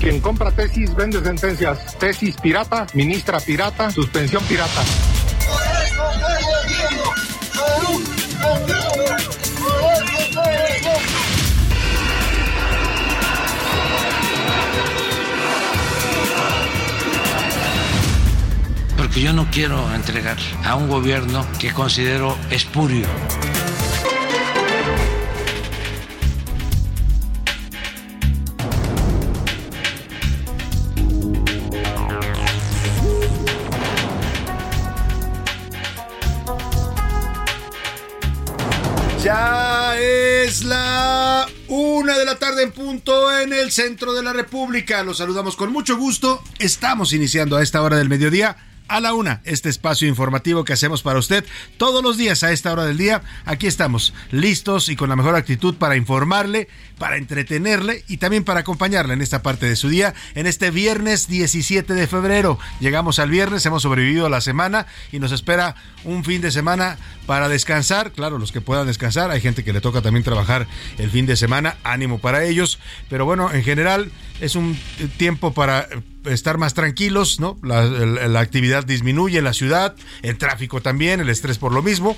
Quien compra tesis vende sentencias. Tesis pirata, ministra pirata, suspensión pirata. Porque yo no quiero entregar a un gobierno que considero espurio. Ya es la una de la tarde en punto en el centro de la República. Los saludamos con mucho gusto. Estamos iniciando a esta hora del mediodía a la una, este espacio informativo que hacemos para usted todos los días a esta hora del día. Aquí estamos, listos y con la mejor actitud para informarle, para entretenerle y también para acompañarle en esta parte de su día, en este viernes 17 de febrero. Llegamos al viernes, hemos sobrevivido a la semana y nos espera un fin de semana para descansar. Claro, los que puedan descansar, hay gente que le toca también trabajar el fin de semana, ánimo para ellos, pero bueno, en general es un tiempo para estar más tranquilos, ¿no? La, la, actividad disminuye en la ciudad, el tráfico también, el estrés por lo mismo.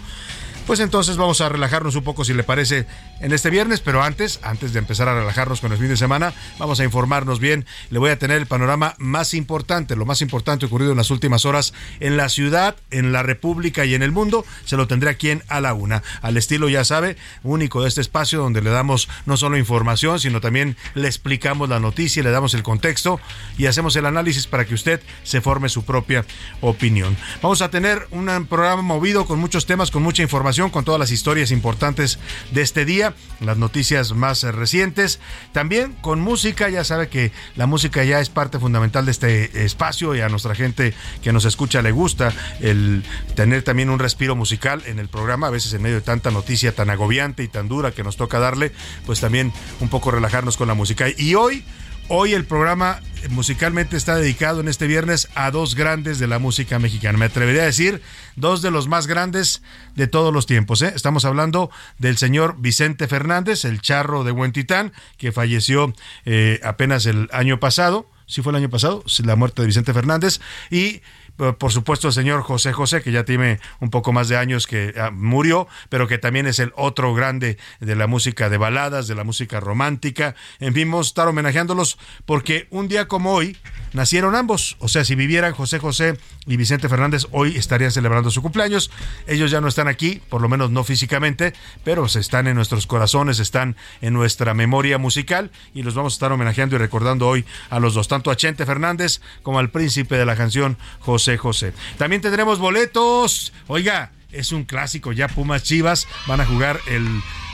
Pues entonces vamos a relajarnos un poco si le parece en este viernes, pero antes, antes de empezar a relajarnos con el fin de semana, vamos a informarnos bien. Le voy a tener el panorama más importante, lo más importante ocurrido en las últimas horas en la ciudad, en la República y en el mundo. Se lo tendré aquí en A la Una, al estilo, ya sabe, único de este espacio donde le damos no solo información, sino también le explicamos la noticia, le damos el contexto y hacemos el análisis para que usted se forme su propia opinión. Vamos a tener un programa movido con muchos temas, con mucha información con todas las historias importantes de este día, las noticias más recientes, también con música, ya sabe que la música ya es parte fundamental de este espacio y a nuestra gente que nos escucha le gusta el tener también un respiro musical en el programa, a veces en medio de tanta noticia tan agobiante y tan dura que nos toca darle, pues también un poco relajarnos con la música. Y hoy Hoy el programa musicalmente está dedicado en este viernes a dos grandes de la música mexicana. Me atrevería a decir dos de los más grandes de todos los tiempos. ¿eh? Estamos hablando del señor Vicente Fernández, el charro de Huentitán, que falleció eh, apenas el año pasado. Sí fue el año pasado, la muerte de Vicente Fernández. Y por supuesto el señor José José, que ya tiene un poco más de años que ah, murió, pero que también es el otro grande de la música de baladas, de la música romántica. En fin, vamos a estar homenajeándolos porque un día como hoy nacieron ambos. O sea, si vivieran José José y Vicente Fernández, hoy estarían celebrando su cumpleaños. Ellos ya no están aquí, por lo menos no físicamente, pero están en nuestros corazones, están en nuestra memoria musical y los vamos a estar homenajeando y recordando hoy a los dos, tanto a Chente Fernández como al príncipe de la canción José José. También tendremos boletos. Oiga, es un clásico ya Pumas Chivas van a jugar el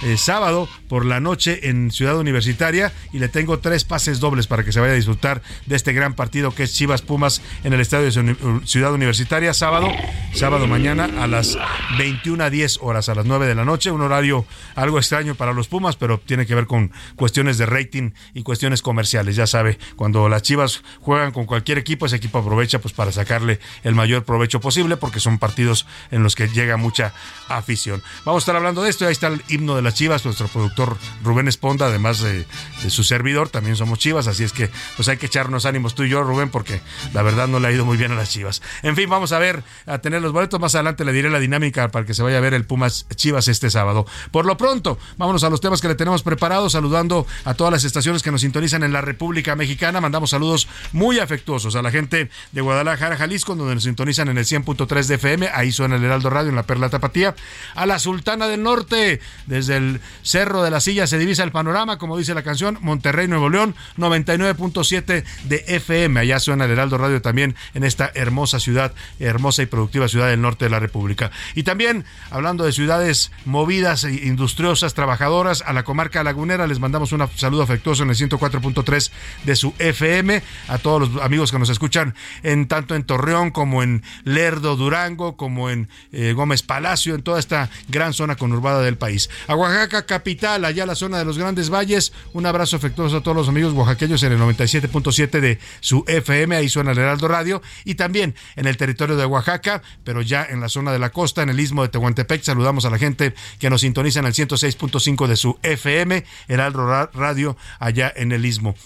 eh, sábado por la noche en Ciudad Universitaria y le tengo tres pases dobles para que se vaya a disfrutar de este gran partido que es Chivas Pumas en el estadio de Ciudad Universitaria sábado, sábado mañana a las 21 a 10 horas a las 9 de la noche, un horario algo extraño para los Pumas, pero tiene que ver con cuestiones de rating y cuestiones comerciales, ya sabe, cuando las Chivas juegan con cualquier equipo, ese equipo aprovecha pues para sacarle el mayor provecho posible porque son partidos en los que llega mucha afición. Vamos a estar hablando de esto. Ahí está el himno de las Chivas, nuestro productor Rubén Esponda, además de, su servidor, también somos Chivas, así es que pues hay que echarnos ánimos tú y yo, Rubén, porque la verdad no le ha ido muy bien a las Chivas. En fin, vamos a ver, a tener los boletos. Más adelante le diré la dinámica para que se vaya a ver el Pumas Chivas este sábado. Por lo pronto, vámonos a los temas que le tenemos preparados, saludando a todas las estaciones que nos sintonizan en la República Mexicana. Mandamos saludos muy afectuosos a la gente de Guadalajara, Jalisco, donde nos sintonizan en el 100.3 de FM. Ahí suena el Heraldo Radio en la Perla Tapatía a la Sultana del Norte. Desde el Cerro de la Silla se divisa el panorama, como dice la canción, Monterrey, Nuevo León, 99.7 de FM. Allá suena el Heraldo Radio también en esta hermosa ciudad, hermosa y productiva ciudad del norte de la República. Y también, hablando de ciudades movidas, e industriosas, trabajadoras, a la comarca lagunera les mandamos un saludo afectuoso en el 104.3 de su FM. A todos los amigos que nos escuchan en tanto en Torreón como en Lerdo, Durango, como en eh, Gómez Palacio, en toda esta gran zona conurbada del país. A Oaxaca capital, allá la zona de los Grandes Valles, un abrazo afectuoso a todos los amigos oaxaqueños en el 97.7 de su FM, ahí suena el Heraldo Radio, y también en el territorio de Oaxaca, pero ya en la zona de la costa, en el istmo de Tehuantepec, saludamos a la gente que nos sintoniza en el 106.5 de su FM, Heraldo Radio, allá en el istmo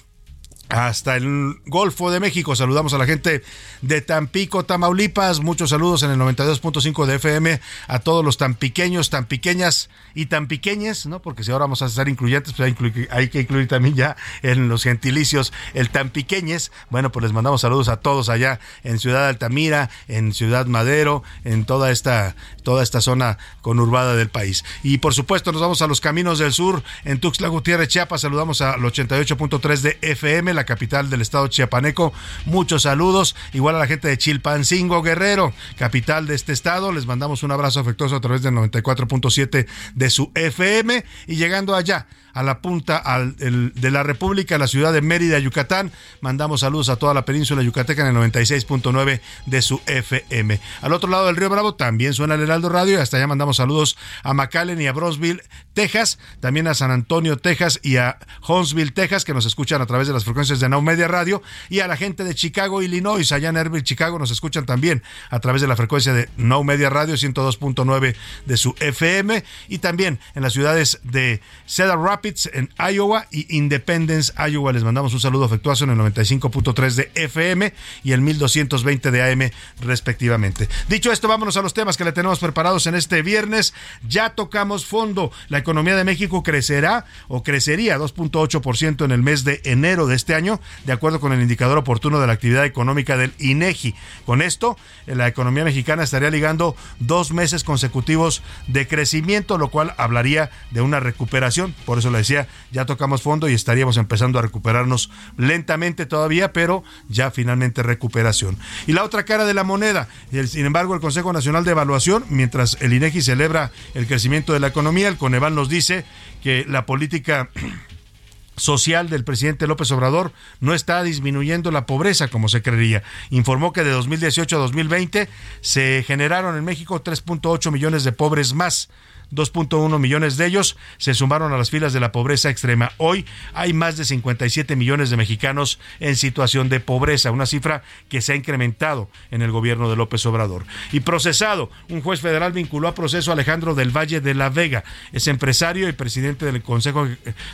hasta el Golfo de México. Saludamos a la gente de Tampico, Tamaulipas. Muchos saludos en el 92.5 de FM a todos los tan pequeñas y tan pequeñas, ¿no? Porque si ahora vamos a ser incluyentes, pues hay, que incluir también ya en los gentilicios el tan pequeñes. Bueno, pues les mandamos saludos a todos allá en Ciudad Altamira, en Ciudad Madero, en toda esta, toda esta zona conurbada del país. Y por supuesto, nos vamos a los caminos del sur en Tuxtla Gutiérrez, Chiapas. Saludamos al 88.3 de FM la capital del estado chiapaneco. Muchos saludos, igual a la gente de Chilpancingo Guerrero, capital de este estado. Les mandamos un abrazo afectuoso a través del 94.7 de su FM y llegando allá a la punta de la República, la ciudad de Mérida, Yucatán. Mandamos saludos a toda la península yucateca en el 96.9 de su FM. Al otro lado del río Bravo también suena el Heraldo Radio y hasta allá mandamos saludos a McAllen y a Brosville, Texas, también a San Antonio, Texas y a Huntsville, Texas, que nos escuchan a través de las frecuencias de Now Media Radio y a la gente de Chicago, Illinois, allá en Erbil, Chicago, nos escuchan también a través de la frecuencia de Now Media Radio 102.9 de su FM y también en las ciudades de Cedar Rapids, en Iowa y Independence, Iowa. Les mandamos un saludo afectuoso en el 95.3 de FM y el 1220 de AM respectivamente. Dicho esto, vámonos a los temas que le tenemos preparados en este viernes. Ya tocamos fondo. La economía de México crecerá o crecería 2.8% en el mes de enero de este año, de acuerdo con el indicador oportuno de la actividad económica del INEGI. Con esto, la economía mexicana estaría ligando dos meses consecutivos de crecimiento, lo cual hablaría de una recuperación. Por eso decía, ya tocamos fondo y estaríamos empezando a recuperarnos lentamente todavía, pero ya finalmente recuperación. Y la otra cara de la moneda, sin embargo, el Consejo Nacional de Evaluación, mientras el INEGI celebra el crecimiento de la economía, el Coneval nos dice que la política social del presidente López Obrador no está disminuyendo la pobreza como se creería. Informó que de 2018 a 2020 se generaron en México 3.8 millones de pobres más 2.1 millones de ellos se sumaron a las filas de la pobreza extrema. Hoy hay más de 57 millones de mexicanos en situación de pobreza, una cifra que se ha incrementado en el gobierno de López Obrador. Y procesado, un juez federal vinculó a proceso a Alejandro del Valle de la Vega, es empresario y presidente del Consejo,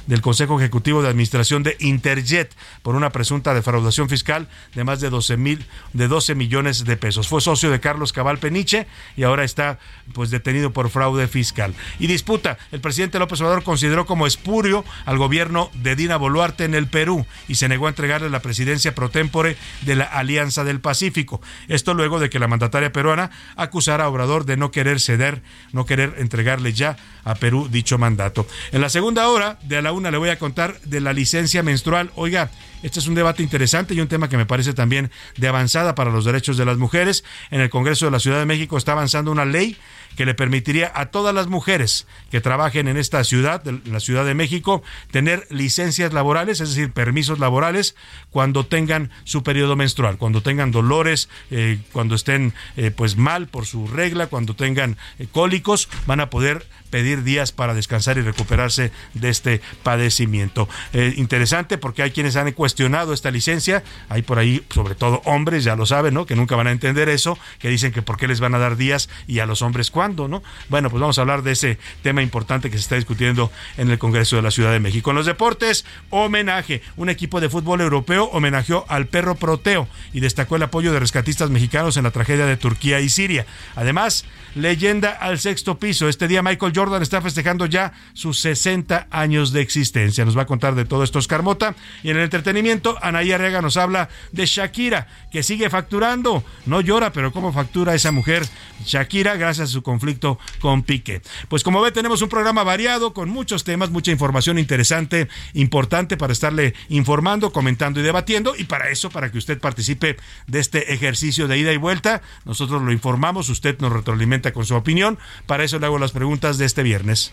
del Consejo Ejecutivo de Administración de Interjet por una presunta defraudación fiscal de más de 12 mil, de 12 millones de pesos. Fue socio de Carlos Cabal Peniche y ahora está pues detenido por fraude fiscal y disputa. El presidente López Obrador consideró como espurio al gobierno de Dina Boluarte en el Perú y se negó a entregarle la presidencia pro tempore de la Alianza del Pacífico. Esto luego de que la mandataria peruana acusara a Obrador de no querer ceder, no querer entregarle ya a Perú dicho mandato. En la segunda hora de a la una le voy a contar de la licencia menstrual. Oiga, este es un debate interesante y un tema que me parece también de avanzada para los derechos de las mujeres. En el Congreso de la Ciudad de México está avanzando una ley que le permitiría a todas las mujeres que trabajen en esta ciudad, en la Ciudad de México, tener licencias laborales, es decir, permisos laborales, cuando tengan su periodo menstrual, cuando tengan dolores, eh, cuando estén eh, pues mal por su regla, cuando tengan eh, cólicos, van a poder pedir días para descansar y recuperarse de este padecimiento. interesante porque hay quienes han cuestionado esta licencia, hay por ahí sobre todo hombres, ya lo saben, ¿no? Que nunca van a entender eso, que dicen que por qué les van a dar días y a los hombres cuándo Bueno, pues vamos a hablar de ese tema importante que se está discutiendo en el Congreso de la Ciudad de México. En los deportes, homenaje. Un equipo de fútbol europeo homenajeó al perro Proteo y destacó el apoyo de rescatistas mexicanos en la tragedia de Turquía y Siria. Además, leyenda al sexto piso. Este día Michael Jordan está festejando ya sus 60 años de existencia. Nos va a contar de todo esto Oscar Mota. Y en el entretenimiento, Anaí Arrega nos habla de Shakira, que sigue facturando. No llora, pero cómo factura esa mujer Shakira gracias a su conflicto con Pique. Pues como ve, tenemos un programa variado con muchos temas, mucha información interesante, importante para estarle informando, comentando y debatiendo. Y para eso, para que usted participe de este ejercicio de ida y vuelta, nosotros lo informamos, usted nos retroalimenta con su opinión. Para eso le hago las preguntas de este viernes.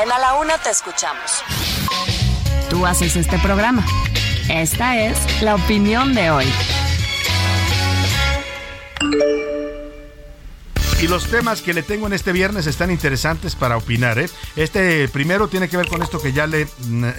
En A la Una te escuchamos. Tú haces este programa. Esta es la opinión de hoy. Y los temas que le tengo en este viernes están interesantes para opinar. ¿eh? Este primero tiene que ver con esto que ya le,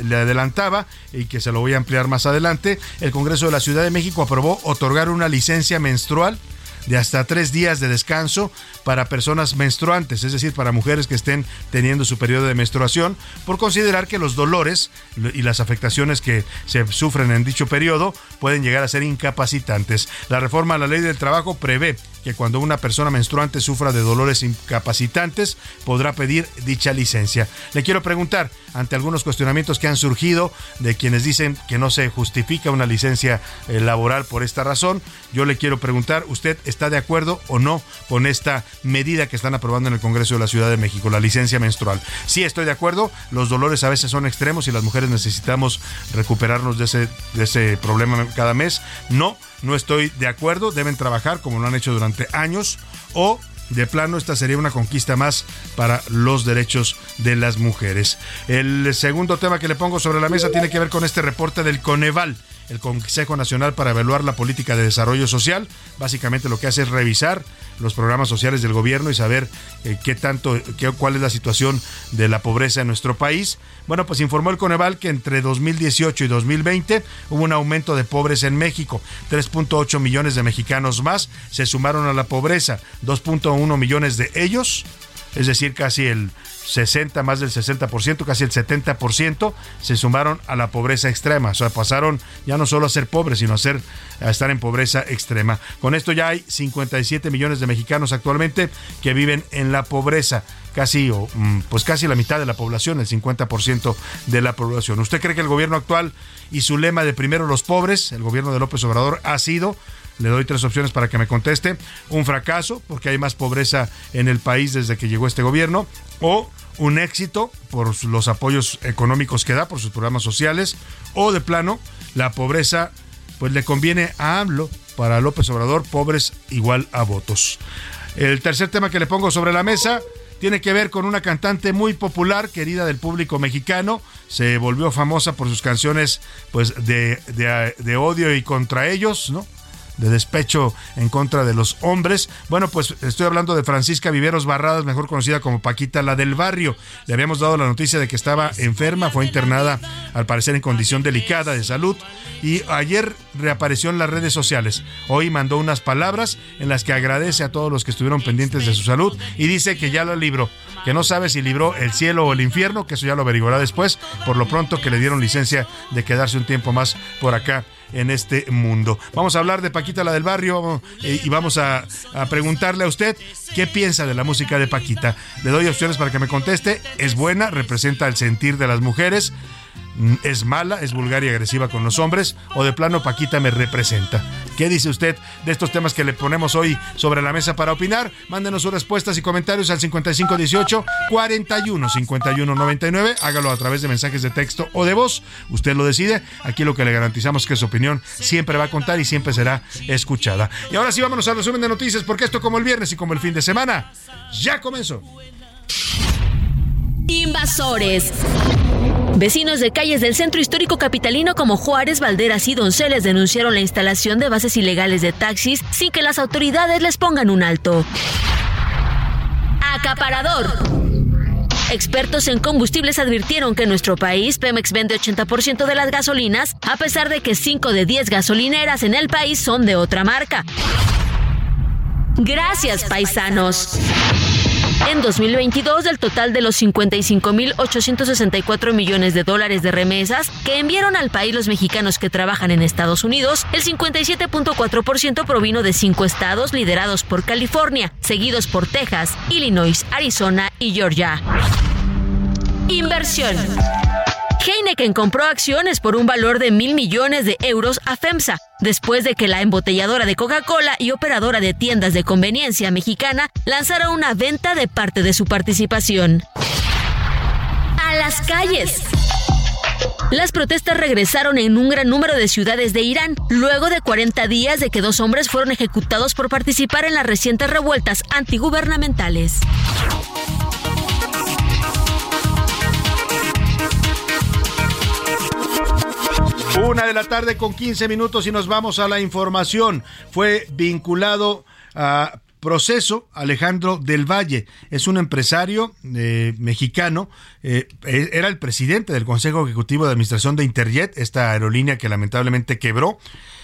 le, adelantaba y que se lo voy a ampliar más adelante. El Congreso de la Ciudad de México aprobó otorgar una licencia menstrual de hasta tres días de descanso para personas menstruantes, es decir, para mujeres que estén teniendo su periodo de menstruación, por considerar que los dolores y las afectaciones que se sufren en dicho periodo pueden llegar a ser incapacitantes. La reforma a la ley del trabajo prevé que cuando una persona menstruante sufra de dolores incapacitantes podrá pedir dicha licencia. Le quiero preguntar, ante algunos cuestionamientos que han surgido de quienes dicen que no se justifica una licencia eh, laboral por esta razón, yo le quiero preguntar, ¿usted está de acuerdo o no con esta medida que están aprobando en el Congreso de la Ciudad de México, la licencia menstrual? Sí estoy de acuerdo, los dolores a veces son extremos y las mujeres necesitamos recuperarnos de ese, de ese problema cada mes. No, no estoy de acuerdo, deben trabajar como lo han hecho durante años o de plano esta sería una conquista más para los derechos de las mujeres. El segundo tema que le pongo sobre la mesa tiene que ver con este reporte del Coneval el Consejo Nacional para Evaluar la Política de Desarrollo Social. Básicamente lo que hace es revisar los programas sociales del gobierno y saber eh, qué tanto, qué, cuál es la situación de la pobreza en nuestro país. Bueno, pues informó el Coneval que entre 2018 y 2020 hubo un aumento de pobres en México. 3.8 millones de mexicanos más se sumaron a la pobreza. 2.1 millones de ellos, es decir, casi el 60, más del 60%, casi el 70%, se sumaron a la pobreza extrema. O sea, pasaron ya no solo a ser pobres, sino a, ser, a estar en pobreza extrema. Con esto ya hay 57 millones de mexicanos actualmente que viven en la pobreza. Casi, mm, pues casi la mitad de la población, el 50% de la población. ¿Usted cree que el gobierno actual y su lema de primero los pobres, el gobierno de López Obrador, ha sido le doy tres opciones para que me conteste. Un fracaso, porque hay más pobreza en el país desde que llegó este gobierno. O un éxito por los apoyos económicos que da, por sus programas sociales. O de plano, la pobreza, pues le conviene a AMLO, para López Obrador, pobres igual a votos. El tercer tema que le pongo sobre la mesa tiene que ver con una cantante muy popular, querida del público mexicano. Se volvió famosa por sus canciones pues, de, de, de odio y contra ellos, ¿no? De despecho en contra de los hombres. Bueno, pues estoy hablando de Francisca Viveros Barradas, mejor conocida como Paquita, la del barrio. Le habíamos dado la noticia de que estaba enferma, fue internada al parecer en condición delicada de salud y ayer reapareció en las redes sociales. Hoy mandó unas palabras en las que agradece a todos los que estuvieron pendientes de su salud y dice que ya la libró, que no sabe si libró el cielo o el infierno, que eso ya lo averiguará después, por lo pronto que le dieron licencia de quedarse un tiempo más por acá en este mundo. Vamos a hablar de Paquita la del barrio eh, y vamos a, a, preguntarle a usted qué piensa de la música de Paquita. Le doy opciones para que me conteste. Es buena, representa el sentir de las mujeres es mala, es vulgar y agresiva con los hombres, o de plano Paquita me representa. ¿Qué dice usted de estos temas que le ponemos hoy sobre la mesa para opinar? Mándenos sus respuestas y comentarios al 5518 41 51 99. Hágalo a través de mensajes de texto o de voz. Usted lo decide. Aquí lo que le garantizamos que su opinión siempre va a contar y siempre será escuchada. Y ahora sí, vámonos al resumen de noticias, porque esto, como el viernes y como el fin de semana, ya comenzó. Invasores. Vecinos de calles del centro histórico capitalino como Juárez, Valderas y Donceles denunciaron la instalación de bases ilegales de taxis sin que las autoridades les pongan un alto. Acaparador. Expertos en combustibles advirtieron que en nuestro país Pemex vende 80% de las gasolinas, a pesar de que 5 de 10 gasolineras en el país son de otra marca. Gracias, paisanos. En 2022, del total de los 55.864 millones de dólares de remesas que enviaron al país los mexicanos que trabajan en Estados Unidos, el 57.4% provino de cinco estados liderados por California, seguidos por Texas, Illinois, Arizona y Georgia. Inversión. Heineken compró acciones por un valor de mil millones de euros a FEMSA, después de que la embotelladora de Coca-Cola y operadora de tiendas de conveniencia mexicana lanzara una venta de parte de su participación. A las calles. Las protestas regresaron en un gran número de ciudades de Irán, luego de 40 días de que dos hombres fueron ejecutados por participar en las recientes revueltas antigubernamentales. Una de la tarde con 15 minutos y nos vamos a la información. Fue vinculado a proceso Alejandro del Valle. Es un empresario eh, mexicano. Eh, e-, era el presidente del Consejo Ejecutivo de Administración de Interjet, esta aerolínea que lamentablemente quebró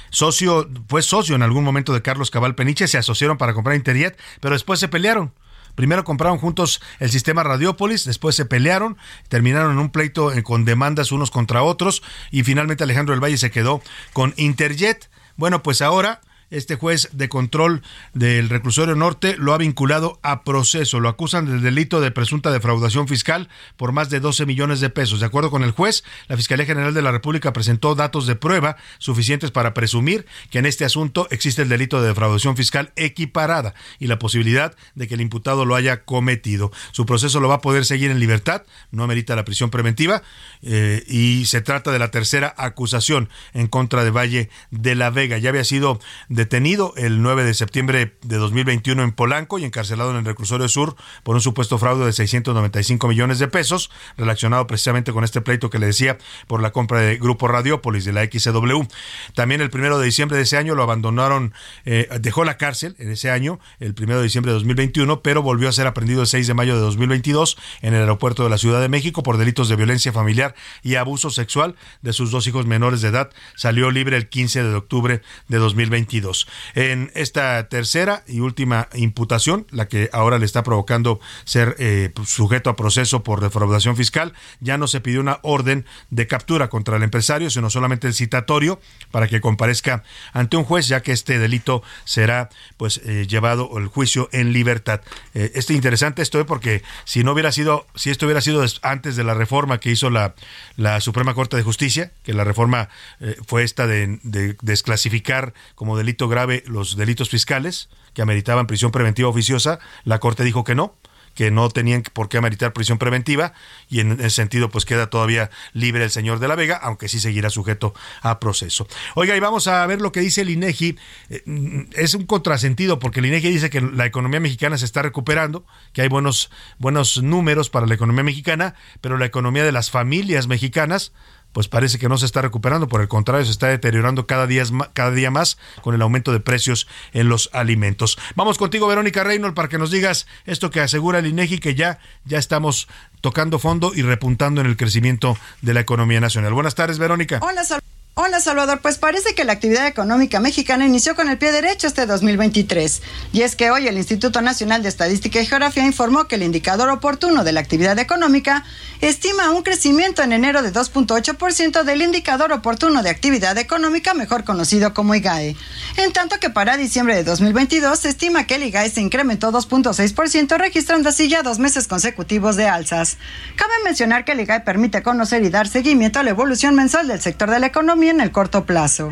socio, fue socio en algún momento de Carlos Cabal Peniche, se asociaron para comprar Interjet, pero después se pelearon. Primero compraron juntos el sistema Radiópolis, después se pelearon, terminaron en un pleito eh, con demandas unos contra otros y finalmente Alejandro del Valle se quedó con Interjet. Bueno, pues ahora este juez de control del reclusorio norte lo ha vinculado a proceso. Lo acusan del delito de presunta defraudación fiscal por más de 12 millones de pesos. De acuerdo con el juez, la Fiscalía General de la República presentó datos de prueba suficientes para presumir que en este asunto existe el delito de defraudación fiscal equiparada y la posibilidad de que el imputado lo haya cometido. Su proceso lo va a poder seguir en libertad, no amerita la prisión preventiva eh, y se trata de la tercera acusación en contra de Valle de la Vega. Ya había sido detenido el 9 de septiembre de 2021 en Polanco y encarcelado en el reclusorio sur por un supuesto fraude de 695 millones de pesos relacionado precisamente con este pleito que le decía por la compra de Grupo Radiópolis de la XCW. También el primero de diciembre de ese año lo abandonaron, eh, dejó la cárcel en ese año, el primero de diciembre de 2021, pero volvió a ser aprendido el 6 de mayo de 2022 en el aeropuerto de la Ciudad de México por delitos de violencia familiar y abuso sexual de sus dos hijos menores de edad. Salió libre el 15 de octubre de 2022. En esta tercera y última imputación, la que ahora le está provocando ser eh, sujeto a proceso por defraudación fiscal, ya no se pidió una orden de captura contra el empresario, sino solamente el citatorio para que comparezca ante un juez, ya que este delito será pues eh, llevado el juicio en libertad. Eh, interesante esto es porque si no hubiera sido, si esto hubiera sido antes de la reforma que hizo la, la Suprema Corte de Justicia, que la reforma fue esta de desclasificar como delito grave los delitos fiscales que ameritaban prisión preventiva oficiosa, la Corte dijo que no, que no tenían por qué ameritar prisión preventiva y en ese sentido pues queda todavía libre el señor de la Vega, aunque sí seguirá sujeto a proceso. Oiga, y vamos a ver lo que dice el INEGI. Eh, mm, es un contrasentido porque el INEGI dice que la economía mexicana se está recuperando, que hay buenos buenos números para la economía mexicana, pero la economía de las familias mexicanas pues parece que no se está recuperando, por el contrario, se está deteriorando cada día, cada día más con el aumento de precios en los alimentos. Vamos contigo, Verónica Reynolds, para que nos digas esto que asegura el INEGI, que ya, ya estamos tocando fondo y repuntando en el crecimiento de la economía nacional. Buenas tardes, Verónica. Hola, Hola Salvador, pues parece que la actividad económica mexicana inició con el pie derecho este 2023. Y es que hoy el Instituto Nacional de Estadística y Geografía informó que el indicador oportuno de la actividad económica estima un crecimiento en enero de 2.8% del indicador oportuno de actividad económica, mejor conocido como IGAE. En tanto que para diciembre de 2022 se estima que el IGAE se incrementó 2.6%, registrando así ya dos meses consecutivos de alzas. Cabe mencionar que el IGAE permite conocer y dar seguimiento a la evolución mensual del sector de la economía en el corto plazo.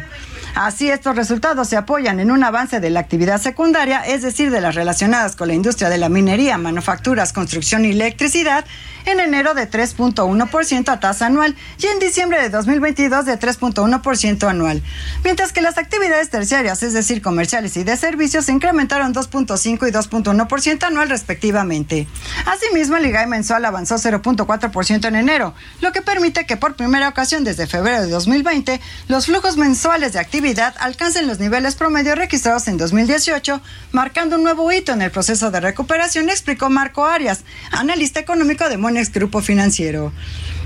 Así, estos resultados se apoyan en un avance de la actividad secundaria, es decir, de las relacionadas con la industria de la minería, manufacturas, construcción y electricidad, en enero de 3.1% a tasa anual y en diciembre de 2022 de 3.1% anual, mientras que las actividades terciarias, es decir, comerciales y de servicios, se incrementaron 2.5 y 2.1% anual respectivamente. Asimismo, el IGAE mensual avanzó 0.4% en enero, lo que permite que por primera ocasión desde febrero de 2020 los flujos mensuales de actividad alcancen los niveles promedio registrados en 2018, marcando un nuevo hito en el proceso de recuperación, explicó Marco Arias, analista económico de Monex Grupo Financiero.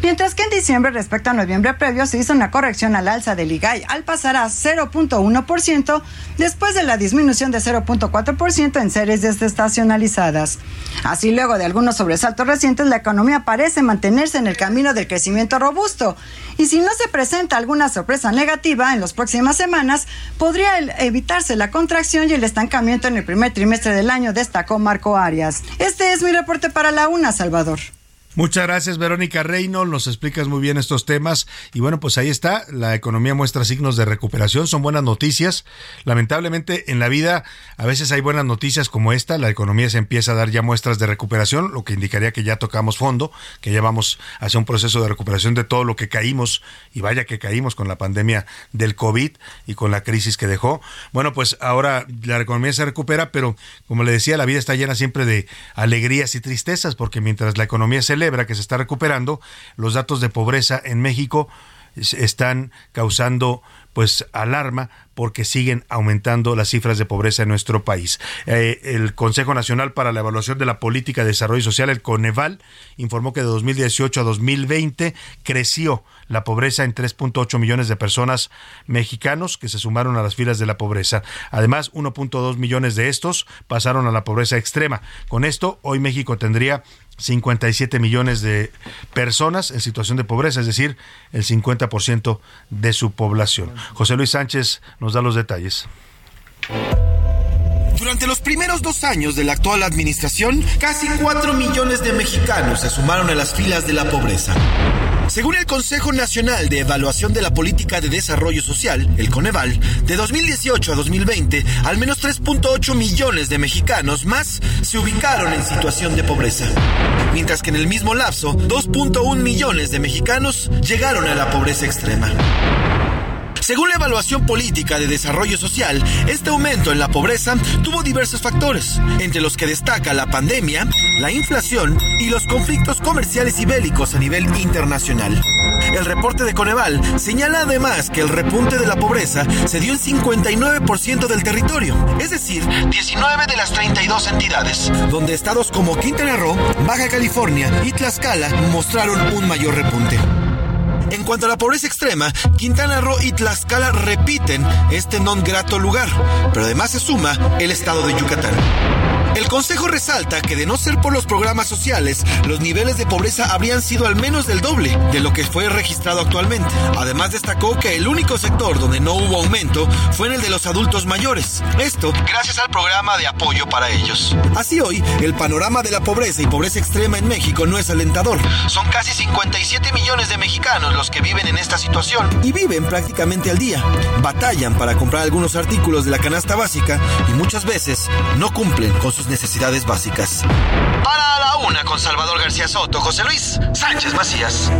Mientras que en diciembre respecto a noviembre previo se hizo una corrección al alza del IGAI al pasar a 0.1% después de la disminución de 0.4% en series desestacionalizadas. Así luego de algunos sobresaltos recientes la economía parece mantenerse en el camino del crecimiento robusto y si no se presenta alguna sorpresa negativa en las próximas semanas podría evitarse la contracción y el estancamiento en el primer trimestre del año, destacó Marco Arias. Este es mi reporte para la UNA, Salvador. Muchas gracias, Verónica Reino. Nos explicas muy bien estos temas. Y bueno, pues ahí está. La economía muestra signos de recuperación. Son buenas noticias. Lamentablemente, en la vida, a veces hay buenas noticias como esta. La economía se empieza a dar ya muestras de recuperación, lo que indicaría que ya tocamos fondo, que ya vamos hacia un proceso de recuperación de todo lo que caímos. Y vaya que caímos con la pandemia del COVID y con la crisis que dejó. Bueno, pues ahora la economía se recupera, pero como le decía, la vida está llena siempre de alegrías y tristezas, porque mientras la economía se que se está recuperando, los datos de pobreza en México están causando pues alarma porque siguen aumentando las cifras de pobreza en nuestro país. Eh, el Consejo Nacional para la Evaluación de la Política de Desarrollo Social, el Coneval, informó que de 2018 a 2020 creció la pobreza en 3.8 millones de personas mexicanos que se sumaron a las filas de la pobreza. Además, 1.2 millones de estos pasaron a la pobreza extrema. Con esto, hoy México tendría 57 millones de personas en situación de pobreza, es decir, el 50% de su población. José Luis Sánchez nos da los detalles. Durante los primeros dos años de la actual administración, casi 4 millones de mexicanos se sumaron a las filas de la pobreza. Según el Consejo Nacional de Evaluación de la Política de Desarrollo Social, el Coneval, de 2018 a 2020, al menos 3.8 millones de mexicanos más se ubicaron en situación de pobreza. Mientras que en el mismo lapso, 2.1 millones de mexicanos llegaron a la pobreza extrema. Según la evaluación política de desarrollo social, este aumento en la pobreza tuvo diversos factores, entre los que destaca la pandemia, la inflación y los conflictos comerciales y bélicos a nivel internacional. El reporte de Coneval señala además que el repunte de la pobreza se dio en 59% del territorio, es decir, 19 de las 32 entidades, donde estados como Quintana Roo, Baja California y Tlaxcala mostraron un mayor repunte. En cuanto a la pobreza extrema, Quintana Roo y Tlaxcala repiten este non grato lugar, pero además se suma el estado de Yucatán. El Consejo resalta que de no ser por los programas sociales, los niveles de pobreza habrían sido al menos del doble de lo que fue registrado actualmente. Además destacó que el único sector donde no hubo aumento fue en el de los adultos mayores. Esto gracias al programa de apoyo para ellos. Así hoy, el panorama de la pobreza y pobreza extrema en México no es alentador. Son casi 57 millones de mexicanos los que viven en esta situación y viven prácticamente al día. Batallan para comprar algunos artículos de la canasta básica y muchas veces no cumplen con sus necesidades básicas. Para la una con Salvador García Soto, José Luis Sánchez Macías.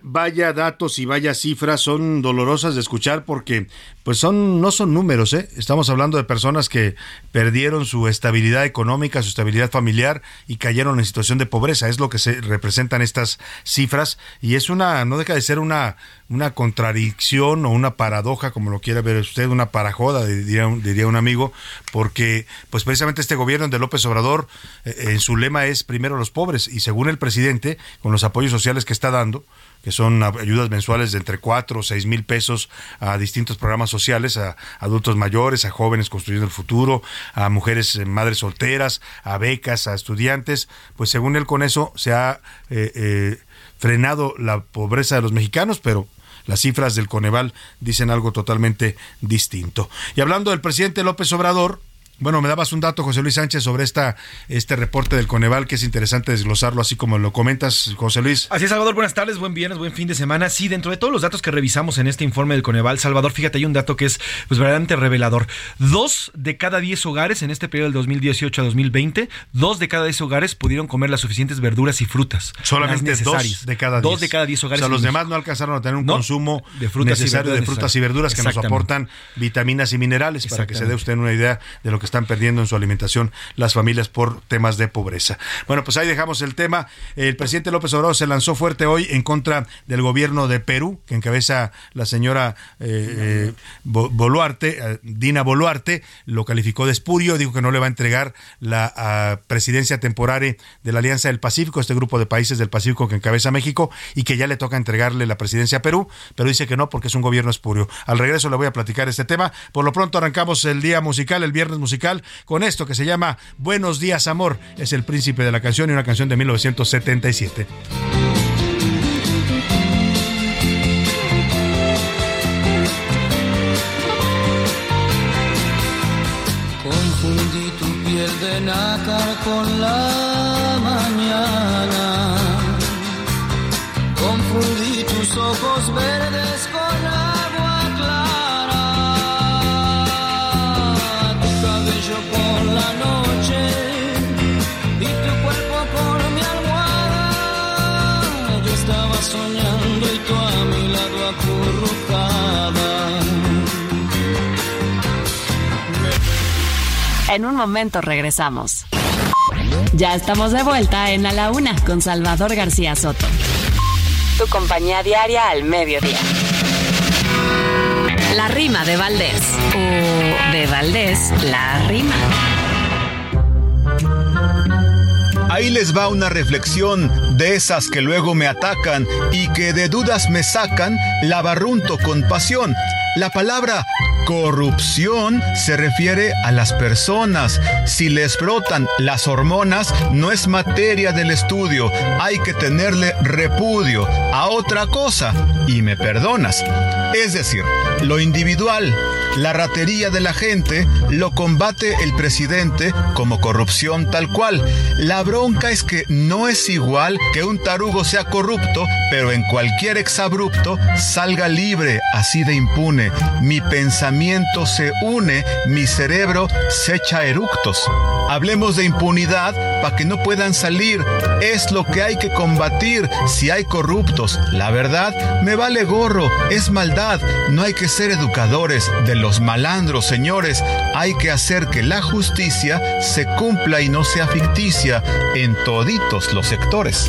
Vaya datos y vaya cifras son dolorosas de escuchar porque pues son no son números, ¿eh? Estamos hablando de personas que perdieron su estabilidad económica, su estabilidad familiar y cayeron en situación de pobreza, es lo que se representan estas cifras y es una no deja de ser una una contradicción o una paradoja, como lo quiera ver usted, una parajoda, diría, un amigo, porque pues precisamente este gobierno de López Obrador eh, en su lema es primero los pobres y según el presidente, con los apoyos sociales que está dando, que son ayudas mensuales de entre 4 o 6 mil pesos a distintos programas sociales, a adultos mayores, a jóvenes construyendo el futuro, a mujeres eh, madres solteras, a becas, a estudiantes, pues según él con eso se ha eh, eh, frenado la pobreza de los mexicanos, pero las cifras del Coneval dicen algo totalmente distinto. Y hablando del presidente López Obrador, bueno, me dabas un dato, José Luis Sánchez, sobre esta, este reporte del Coneval, que es interesante desglosarlo así como lo comentas, José Luis. Así es, Salvador, buenas tardes, buen viernes, buen fin de semana. Sí, dentro de todos los datos que revisamos en este informe del Coneval, Salvador, fíjate, hay un dato que es pues verdaderamente revelador. Dos de cada diez hogares en este periodo del 2018 a 2020, dos de cada diez hogares pudieron comer las suficientes verduras y frutas. Solamente dos de cada diez. Dos de cada diez hogares. O sea, los demás no alcanzaron a tener un consumo de frutas necesario de frutas y verduras que nos aportan vitaminas y minerales, para que se dé usted una idea de lo que están perdiendo en su alimentación las familias por temas de pobreza. Bueno, pues ahí dejamos el tema. El presidente López Obrador se lanzó fuerte hoy en contra del gobierno de Perú, que encabeza la señora eh, eh, Boluarte, eh, Dina Boluarte, lo calificó de espurio, dijo que no le va a entregar la ah, presidencia temporaria de la Alianza del Pacífico, este grupo de países del Pacífico que encabeza México, y que ya le toca entregarle la presidencia a Perú, pero dice que no porque es un gobierno espurio. Al regreso le voy a platicar este tema. Por lo pronto arrancamos el día musical, el viernes musical, con esto que se llama Buenos días, amor. Es el príncipe de la canción y una canción de 1977. Confundí tu piel de nácar con la mañana. Confundí tus ojos verdes con En un momento regresamos. Ya estamos de vuelta en A la Una con Salvador García Soto. Tu compañía diaria al mediodía. La rima de Valdés. O de Valdés, la rima. Ahí les va una reflexión de esas que luego me atacan y que de dudas me sacan, la barrunto con pasión. La palabra corrupción se refiere a las personas. Si les brotan las hormonas, no es materia del estudio. Hay que tenerle repudio a otra cosa. Y me perdonas. Es decir, lo individual, la ratería de la gente, lo combate el presidente como corrupción tal cual. La bronca es que no es igual que un tarugo sea corrupto, pero en cualquier exabrupto salga libre, así de impune. Mi pensamiento se une, mi cerebro se echa eructos. Hablemos de impunidad para que no puedan salir. Es lo que hay que combatir si hay corruptos. La verdad, me vale gorro, es maldad. No hay que ser educadores de los malandros, señores. Hay que hacer que la justicia se cumpla y no sea ficticia en toditos los sectores.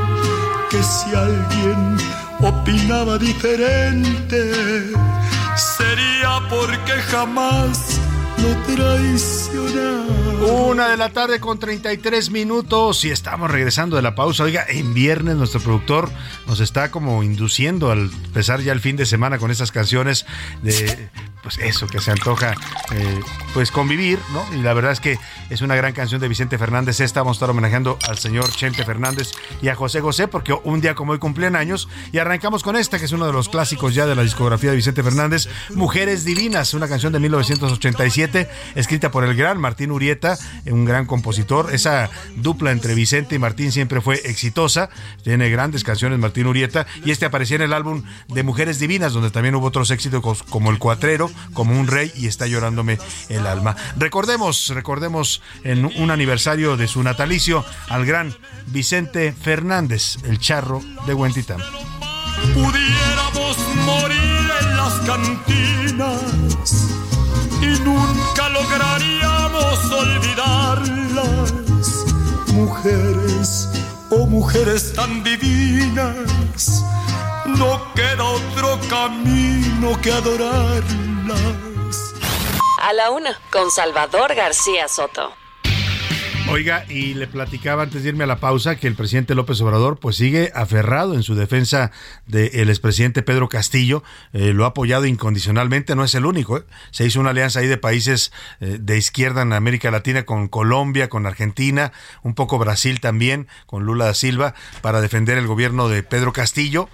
si alguien opinaba diferente, sería porque jamás lo traicionaron. Una de la tarde con 33 minutos y estamos regresando de la pausa. Oiga, en viernes nuestro productor nos está como induciendo al empezar ya el fin de semana con esas canciones de pues eso que se antoja eh, pues convivir, ¿no? Y la verdad es que es una gran canción de Vicente Fernández. Esta vamos a estar homenajeando al señor Chente Fernández y a José José porque un día como hoy cumplen años y arrancamos con esta que es uno de los clásicos ya de la discografía de Vicente Fernández, Mujeres Divinas, una canción de 1987 escrita por el gran Martín Urieta, un gran compositor. Esa dupla entre Vicente y Martín siempre fue exitosa, tiene grandes canciones Martín Urieta y este aparecía en el álbum de Mujeres Divinas donde también hubo otros éxitos como El Cuatrero, como un rey y está llorándome el alma. Recordemos, recordemos en un aniversario de su natalicio al gran Vicente Fernández, el charro de Huentitán. pudiéramos morir en las cantinas y nunca lograríamos olvidarlas. Mujeres, oh mujeres tan divinas, no queda otro camino que adorarlas. A la una, con Salvador García Soto. Oiga, y le platicaba antes de irme a la pausa que el presidente López Obrador pues sigue aferrado en su defensa del expresidente Pedro Castillo, eh, lo ha apoyado incondicionalmente, no es el único, ¿eh? se hizo una alianza ahí de países eh, de izquierda en América Latina con Colombia, con Argentina, un poco Brasil también, con Lula da Silva, para defender el gobierno de Pedro Castillo.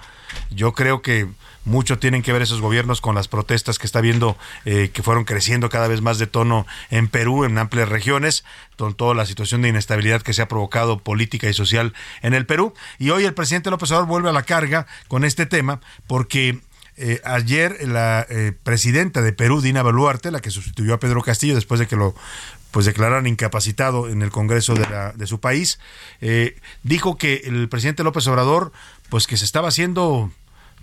Yo creo que mucho tienen que ver esos gobiernos con las protestas que está viendo eh, que fueron creciendo cada vez más de tono en Perú, en amplias regiones, con toda la situación de inestabilidad que se ha provocado política y social en el Perú. Y hoy el presidente López Obrador vuelve a la carga con este tema porque eh, ayer la eh, presidenta de Perú, Dina Boluarte, la que sustituyó a Pedro Castillo después de que lo pues declararon incapacitado en el Congreso de, la, de su país, dijo que el presidente López Obrador, pues que se estaba haciendo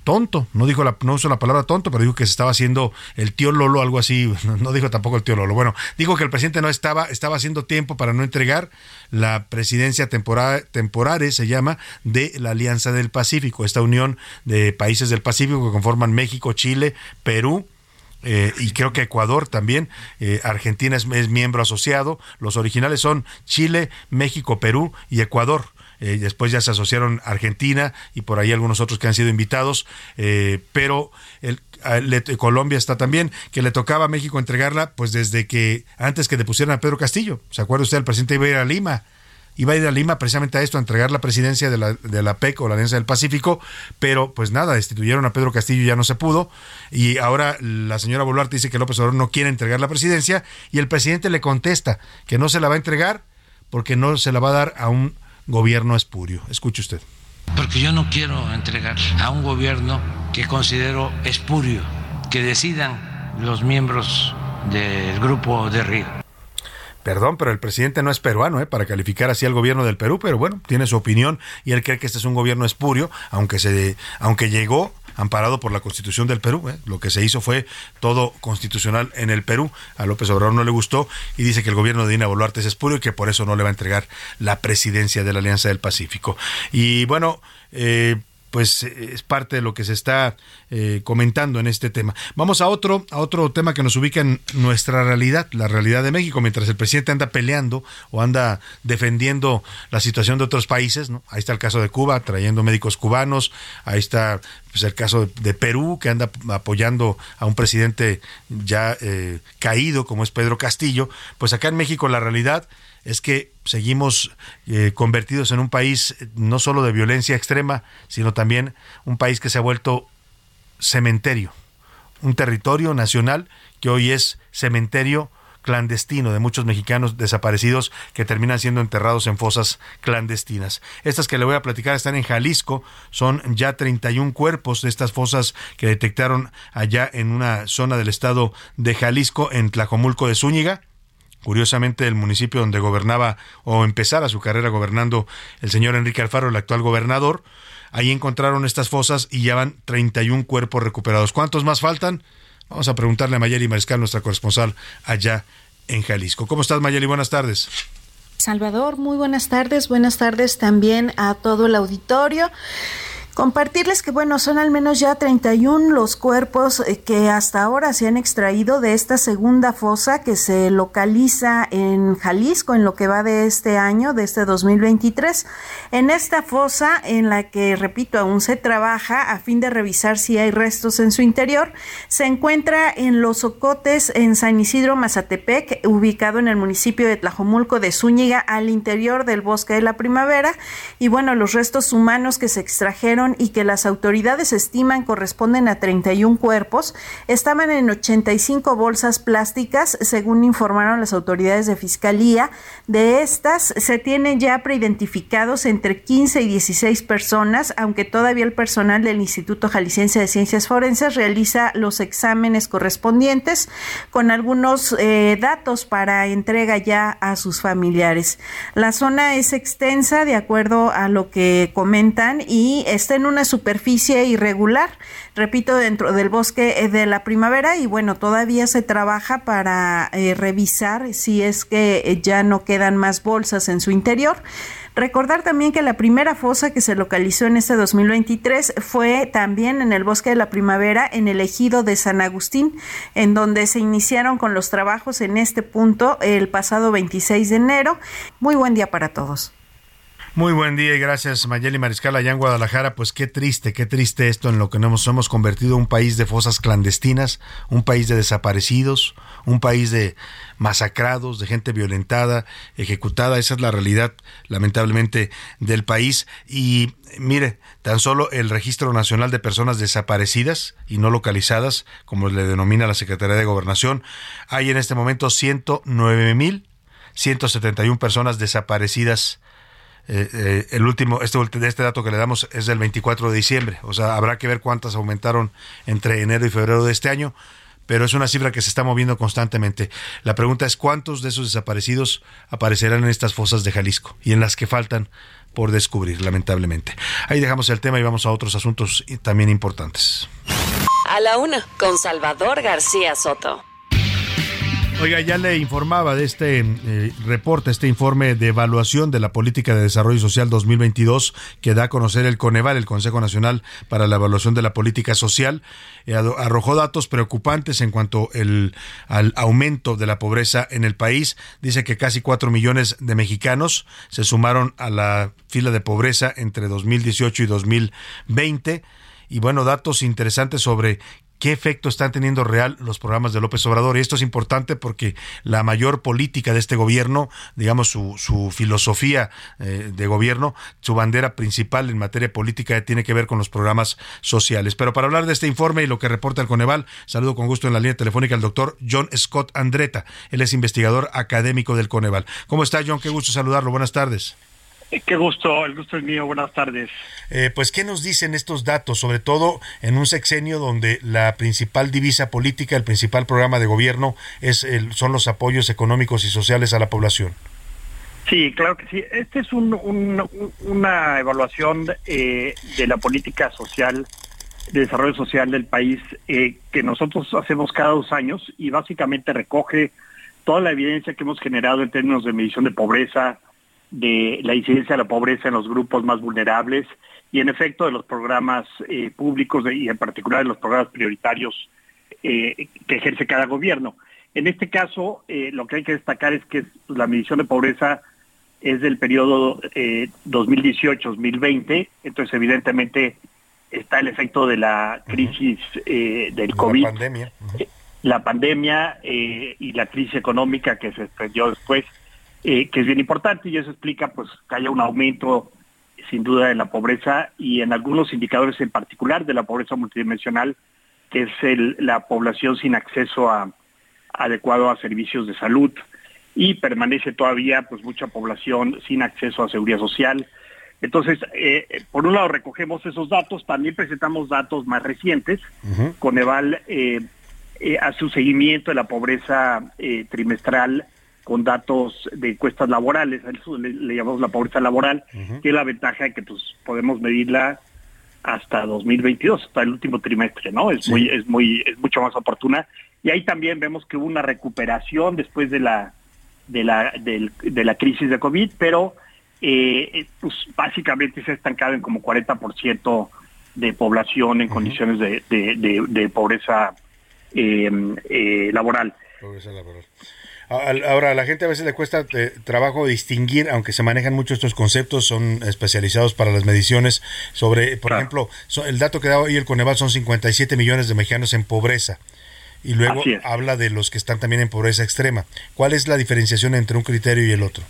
tonto, no dijo la, no usó la palabra tonto, pero dijo que se estaba haciendo el tío Lolo, algo así, no dijo tampoco el tío Lolo. Bueno, dijo que el presidente no estaba, estaba haciendo tiempo para no entregar la presidencia temporal, temporaria, se llama, de la Alianza del Pacífico, esta unión de países del Pacífico que conforman México, Chile, Perú, eh, y creo que Ecuador también, eh, Argentina es, miembro asociado, los originales son Chile, México, Perú y Ecuador. Eh, después ya se asociaron Argentina y por ahí algunos otros que han sido invitados, eh, pero el, Colombia está también, que le tocaba a México entregarla, pues desde que antes que le pusieran a Pedro Castillo. ¿Se acuerda usted? El presidente iba a ir a Lima iba a ir a Lima precisamente a esto, a entregar la presidencia de la, de la PEC o la Alianza del Pacífico, pero pues nada, destituyeron a Pedro Castillo ya no se pudo, y ahora la señora Boluarte dice que López Obrador no quiere entregar la presidencia, y el presidente le contesta que no se la va a entregar porque no se la va a dar a un gobierno espurio. Escuche usted. Porque yo no quiero entregar a un gobierno que considero espurio, que decidan los miembros del grupo de Río. Perdón, pero el presidente no es peruano, ¿eh? Para calificar así al gobierno del Perú, pero bueno, tiene su opinión y él cree que este es un gobierno espurio, aunque se, aunque llegó amparado por la Constitución del Perú. ¿eh? Lo que se hizo fue todo constitucional en el Perú. A López Obrador no le gustó y dice que el gobierno de Dina Boluarte es espurio y que por eso no le va a entregar la presidencia de la Alianza del Pacífico. Y bueno, eh, pues eh, es parte de lo que se está eh, comentando en este tema. Vamos a otro, a otro tema que nos ubica en nuestra realidad, la realidad de México, mientras el presidente anda peleando o anda defendiendo la situación de otros países, ¿no? Ahí está el caso de Cuba, trayendo médicos cubanos, ahí está pues, el caso de, Perú, que anda apoyando a un presidente ya eh, caído como es Pedro Castillo, pues acá en México la realidad es que seguimos eh, convertidos en un país eh, no solo de violencia extrema, sino también un país que se ha vuelto cementerio, un territorio nacional que hoy es cementerio clandestino de muchos mexicanos desaparecidos que terminan siendo enterrados en fosas clandestinas. Estas que le voy a platicar están en Jalisco, son ya 31 cuerpos de estas fosas que detectaron allá en una zona del estado de Jalisco, en Tlajomulco de Zúñiga curiosamente el municipio donde gobernaba o empezara su carrera gobernando el señor Enrique Alfaro, el actual gobernador. Ahí encontraron estas fosas y ya van 31 cuerpos recuperados. ¿Cuántos más faltan? Vamos a preguntarle a Mayeli Mariscal, nuestra corresponsal allá en Jalisco. ¿Cómo estás, Mayeli? Buenas tardes. Salvador, muy buenas tardes. Buenas tardes también a todo el auditorio. Compartirles que, bueno, son al menos ya 31 los cuerpos eh, que hasta ahora se han extraído de esta segunda fosa que se localiza en Jalisco en lo que va de este año, de este 2023. En esta fosa, en la que, repito, aún se trabaja a fin de revisar si hay restos en su interior, se encuentra en Los Ocotes, en San Isidro, Mazatepec, ubicado en el municipio de Tlajomulco de Zúñiga, al interior del bosque de la primavera. Y bueno, los restos humanos que se extrajeron y que las autoridades estiman corresponden a 31 cuerpos, estaban en 85 bolsas plásticas, según informaron las autoridades de fiscalía. De estas se tienen ya preidentificados entre 15 y 16 personas, aunque todavía el personal del Instituto Jalisciense de Ciencias Forenses realiza los exámenes correspondientes con algunos eh, datos para entrega ya a sus familiares. La zona es extensa, de acuerdo a lo que comentan, y este en una superficie irregular, repito, dentro del bosque de la primavera y bueno, todavía se trabaja para revisar si es que ya no quedan más bolsas en su interior. Recordar también que la primera fosa que se localizó en este 2023 fue también en el Bosque de la Primavera, en el ejido de San Agustín, en donde se iniciaron con los trabajos en este punto el pasado 26 de enero. Muy buen día para todos. Muy buen día y gracias Mayeli Mariscal allá en Guadalajara. Pues qué triste, qué triste esto en lo que nos hemos convertido un país de fosas clandestinas, un país de desaparecidos, un país de masacrados, de gente violentada, ejecutada. Esa es la realidad, lamentablemente, del país. Y mire, tan solo el Registro Nacional de Personas Desaparecidas y no localizadas, como le denomina la Secretaría de Gobernación, hay en este momento 109 mil 171 personas desaparecidas eh, eh, el último, este, este dato que le damos es del 24 de diciembre, o sea, habrá que ver cuántas aumentaron entre enero y febrero de este año, pero es una cifra que se está moviendo constantemente. La pregunta es cuántos de esos desaparecidos aparecerán en estas fosas de Jalisco y en las que faltan por descubrir, lamentablemente. Ahí dejamos el tema y vamos a otros asuntos también importantes. A la una, con Salvador García Soto. Oiga, ya le informaba de este eh, reporte, este informe de evaluación de la Política de Desarrollo Social 2022 que da a conocer el Coneval, el Consejo Nacional para la Evaluación de la Política Social. Eh, arrojó datos preocupantes en cuanto al aumento de la pobreza en el país. Dice que casi cuatro millones de mexicanos se sumaron a la fila de pobreza entre 2018 y 2020 y bueno, datos interesantes sobre qué efecto están teniendo real los programas de López Obrador. Y esto es importante porque la mayor política de este gobierno, digamos su, su filosofía eh, de gobierno, su bandera principal en materia política tiene que ver con los programas sociales. Pero para hablar de este informe y lo que reporta el Coneval, saludo con gusto en la línea telefónica al doctor John Scott Andreta. Él es investigador académico del Coneval. ¿Cómo está John? Qué gusto saludarlo. Buenas tardes. Eh, qué gusto, el gusto es mío. Buenas tardes. Eh, pues, ¿qué nos dicen estos datos? Sobre todo en un sexenio donde la principal divisa política, el principal programa de gobierno es el, son los apoyos económicos y sociales a la población. Sí, claro que sí. Esta es una evaluación eh, de la política social, de desarrollo social del país, que nosotros hacemos cada dos años y básicamente recoge toda la evidencia que hemos generado en términos de medición de pobreza, de la incidencia de la pobreza en los grupos más vulnerables y en efecto de los programas eh, públicos y en particular de los programas prioritarios eh, que ejerce cada gobierno. En este caso, eh, lo que hay que destacar es que la medición de pobreza es del periodo 2018-2020, entonces evidentemente está el efecto de la crisis del COVID. La pandemia. La pandemia y la crisis económica que se extendió después eh, que es bien importante y eso explica pues que haya un aumento sin duda de la pobreza y en algunos indicadores en particular de la pobreza multidimensional, que es la población sin acceso a, adecuado a servicios de salud y permanece todavía pues mucha población sin acceso a seguridad social. Entonces, eh, por un lado recogemos esos datos, también presentamos datos más recientes. Coneval eh, hace un seguimiento de la pobreza trimestral con datos de encuestas laborales, eso le, llamamos la pobreza laboral, que es la ventaja de que pues podemos medirla hasta 2022, hasta el último trimestre, ¿no? Es muy es muy es mucho más oportuna y ahí también vemos que hubo una recuperación después de la de la de la crisis de COVID, pero eh, pues básicamente se ha estancado en como 40% de población en condiciones de, de, pobreza eh, eh, laboral. Pobreza laboral. Ahora, a la gente a veces le cuesta eh, trabajo distinguir, aunque se manejan mucho estos conceptos, son especializados para las mediciones sobre, por ejemplo, el dato que da hoy el Coneval son 57 millones de mexicanos en pobreza. Y luego habla de los que están también en pobreza extrema. ¿Cuál es la diferenciación entre un criterio y el otro?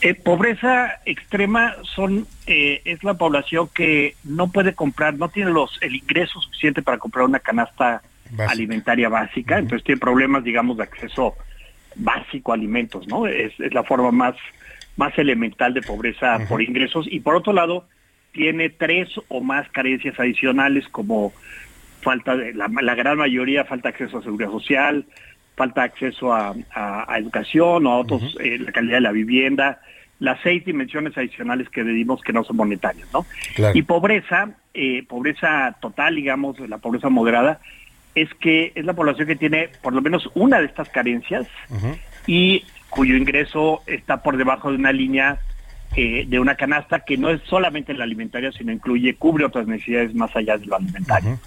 Eh, pobreza extrema son eh, es la población que no puede comprar, no tiene los el ingreso suficiente para comprar una canasta alimentaria básica, entonces tiene problemas, digamos, de acceso básico alimentos, ¿no? Es, la forma más, más elemental de pobreza por ingresos. Y por otro lado, tiene tres o más carencias adicionales como falta de, la, gran mayoría falta acceso a seguridad social, falta acceso a, educación o a otros, eh, la calidad de la vivienda, las seis dimensiones adicionales que medimos que no son monetarias, ¿no? Y pobreza eh, pobreza total, digamos, la pobreza moderada, es que es la población que tiene por lo menos una de estas carencias y cuyo ingreso está por debajo de una línea eh, de una canasta que no es solamente la alimentaria, sino incluye, cubre otras necesidades más allá de lo alimentario.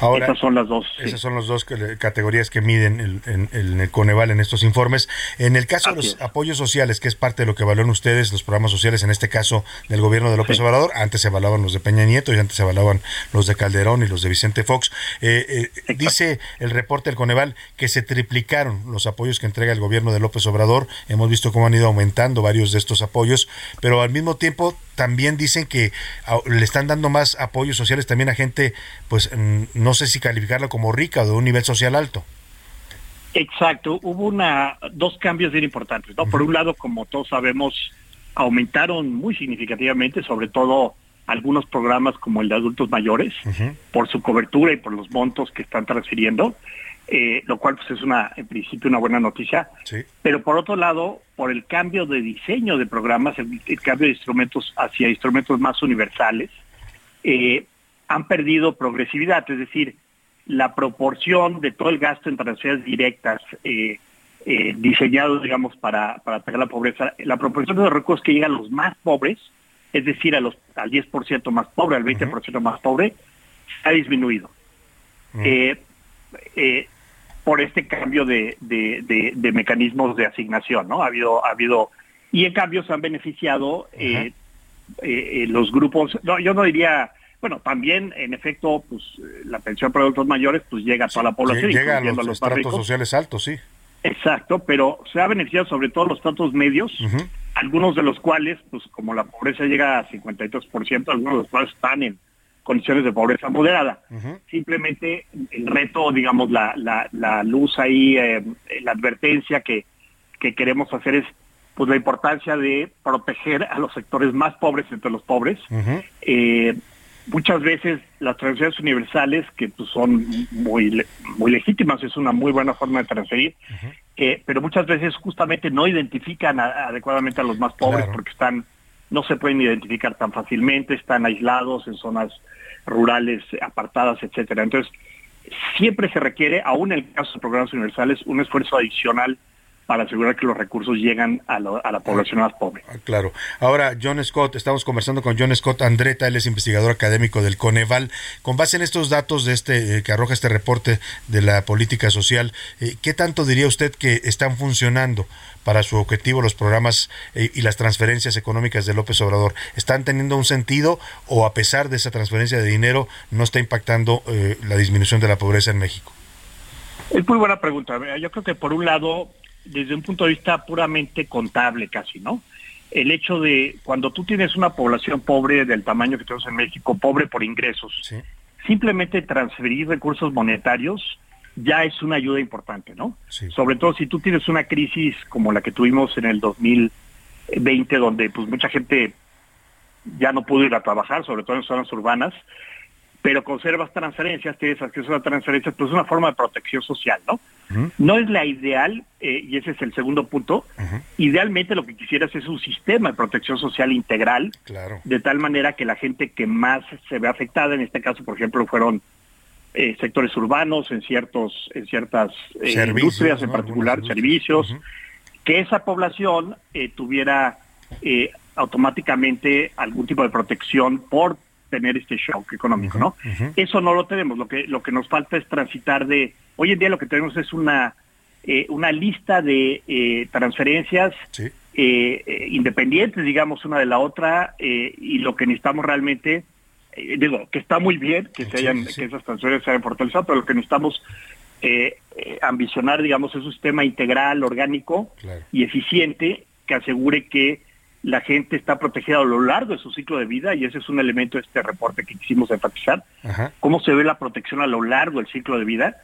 Ahora, esas son las dos. Esas son las dos categorías que miden el, en, el Coneval en estos informes. En el caso de los apoyos sociales, que es parte de lo que evalúan ustedes, los programas sociales, en este caso del gobierno de López Obrador, antes se evaluaban los de Peña Nieto y antes se evaluaban los de Calderón y los de Vicente Fox. Eh, eh, dice el reporte del Coneval que se triplicaron los apoyos que entrega el gobierno de López Obrador. Hemos visto cómo han ido aumentando varios de estos apoyos pero al mismo tiempo también dicen que le están dando más apoyos sociales también a gente, pues no sé si calificarla como rica o de un nivel social alto. Exacto, hubo una dos cambios bien importantes. ¿no? Por un lado, como todos sabemos, aumentaron muy significativamente, sobre todo algunos programas como el de adultos mayores, por su cobertura y por los montos que están transfiriendo. Eh, lo cual pues es una en principio una buena noticia. Pero por otro lado, por el cambio de diseño de programas, el, cambio de instrumentos hacia instrumentos más universales, eh, han perdido progresividad, es decir, la proporción de todo el gasto en transferencias directas eh, diseñado, digamos, para, para atacar la pobreza, la proporción de los recursos que llegan a los más pobres, es decir, a los, al 10% más pobre, al 20% más pobre, ha disminuido. eh, por este cambio de, de, mecanismos de asignación, ¿no? Ha habido, ha habido, y en cambio se han beneficiado eh, eh, eh, los grupos, no, yo no diría, bueno, también en efecto, pues la pensión para adultos mayores, pues llega a toda la población, llega a los, estratos sociales altos, sí. Exacto, pero se ha beneficiado sobre todo los estratos medios, algunos de los cuales, pues como la pobreza llega a 52%, algunos de los cuales están en condiciones de pobreza moderada. Simplemente el reto, digamos, la, la, luz ahí, eh, la advertencia que, que queremos hacer es pues la importancia de proteger a los sectores más pobres entre los pobres. Eh, muchas veces las transferencias universales, que pues, son muy, muy legítimas, es una muy buena forma de transferir, eh, pero muchas veces justamente no identifican adecuadamente a los más pobres porque están no se pueden identificar tan fácilmente, están aislados en zonas rurales apartadas, etcétera. Entonces, siempre se requiere, aún en el caso de programas universales, un esfuerzo adicional para asegurar que los recursos llegan a, la población más pobre. Ah, claro. Ahora, John Scott, estamos conversando con John Scott Andreta, él es investigador académico del Coneval. Con base en estos datos de este eh, que arroja este reporte de la política social, eh, ¿qué tanto diría usted que están funcionando para su objetivo los programas eh, y las transferencias económicas de López Obrador? ¿Están teniendo un sentido o a pesar de esa transferencia de dinero no está impactando la disminución de la pobreza en México? Es muy buena pregunta. Yo creo que por un lado desde un punto de vista puramente contable casi, ¿no? El hecho de cuando tú tienes una población pobre del tamaño que tenemos en México, pobre por ingresos, simplemente transferir recursos monetarios ya es una ayuda importante, ¿no? Sobre todo si tú tienes una crisis como la que tuvimos en el 2020, donde pues mucha gente ya no pudo ir a trabajar, sobre todo en zonas urbanas, pero conservas transferencias, tienes acceso a transferencias, pues es una forma de protección social, ¿no? No es la ideal, eh, y ese es el segundo punto, idealmente lo que quisieras es un sistema de protección social integral, de tal manera que la gente que más se ve afectada, en este caso, por ejemplo, fueron eh, sectores urbanos, en ciertos, en ciertas eh, industrias, en particular servicios, que esa población tuviera automáticamente algún tipo de protección por tener este shock económico, ¿no? Eso no lo tenemos. Lo que lo que nos falta es transitar de. Hoy en día lo que tenemos es una eh, una lista de eh, transferencias eh, independientes, digamos, una de la otra, y lo que necesitamos realmente, digo, que está muy bien que se hayan que esas transferencias se hayan fortalecido, pero lo que necesitamos ambicionar, digamos, es un sistema integral, orgánico y eficiente que asegure que la gente está protegida a lo largo de su ciclo de vida y ese es un elemento de este reporte que quisimos enfatizar, cómo se ve la protección a lo largo del ciclo de vida,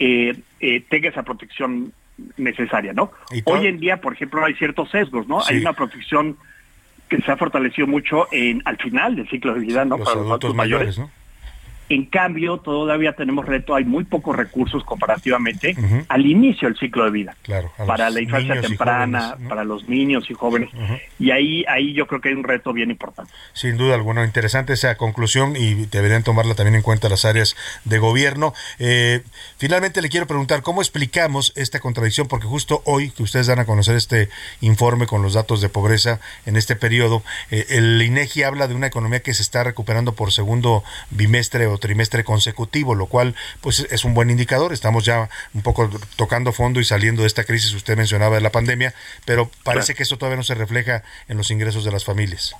eh, eh, tenga esa protección necesaria, ¿no? Hoy en día, por ejemplo, hay ciertos sesgos, ¿no? Hay una protección que se ha fortalecido mucho en al final del ciclo de vida, ¿no? Los Para los adultos mayores, ¿no? En cambio, todavía tenemos reto, hay muy pocos recursos comparativamente al inicio del ciclo de vida. Claro, para la infancia temprana, para los niños y jóvenes. Y ahí, ahí yo creo que hay un reto bien importante. Sin duda alguna, interesante esa conclusión y deberían tomarla también en cuenta las áreas de gobierno. Eh, finalmente le quiero preguntar, ¿cómo explicamos esta contradicción? Porque justo hoy que ustedes dan a conocer este informe con los datos de pobreza en este periodo, eh, el INEGI habla de una economía que se está recuperando por segundo bimestre trimestre consecutivo, lo cual pues es un buen indicador. Estamos ya un poco tocando fondo y saliendo de esta crisis, usted mencionaba de la pandemia, pero parece que eso todavía no se refleja en los ingresos de las familias.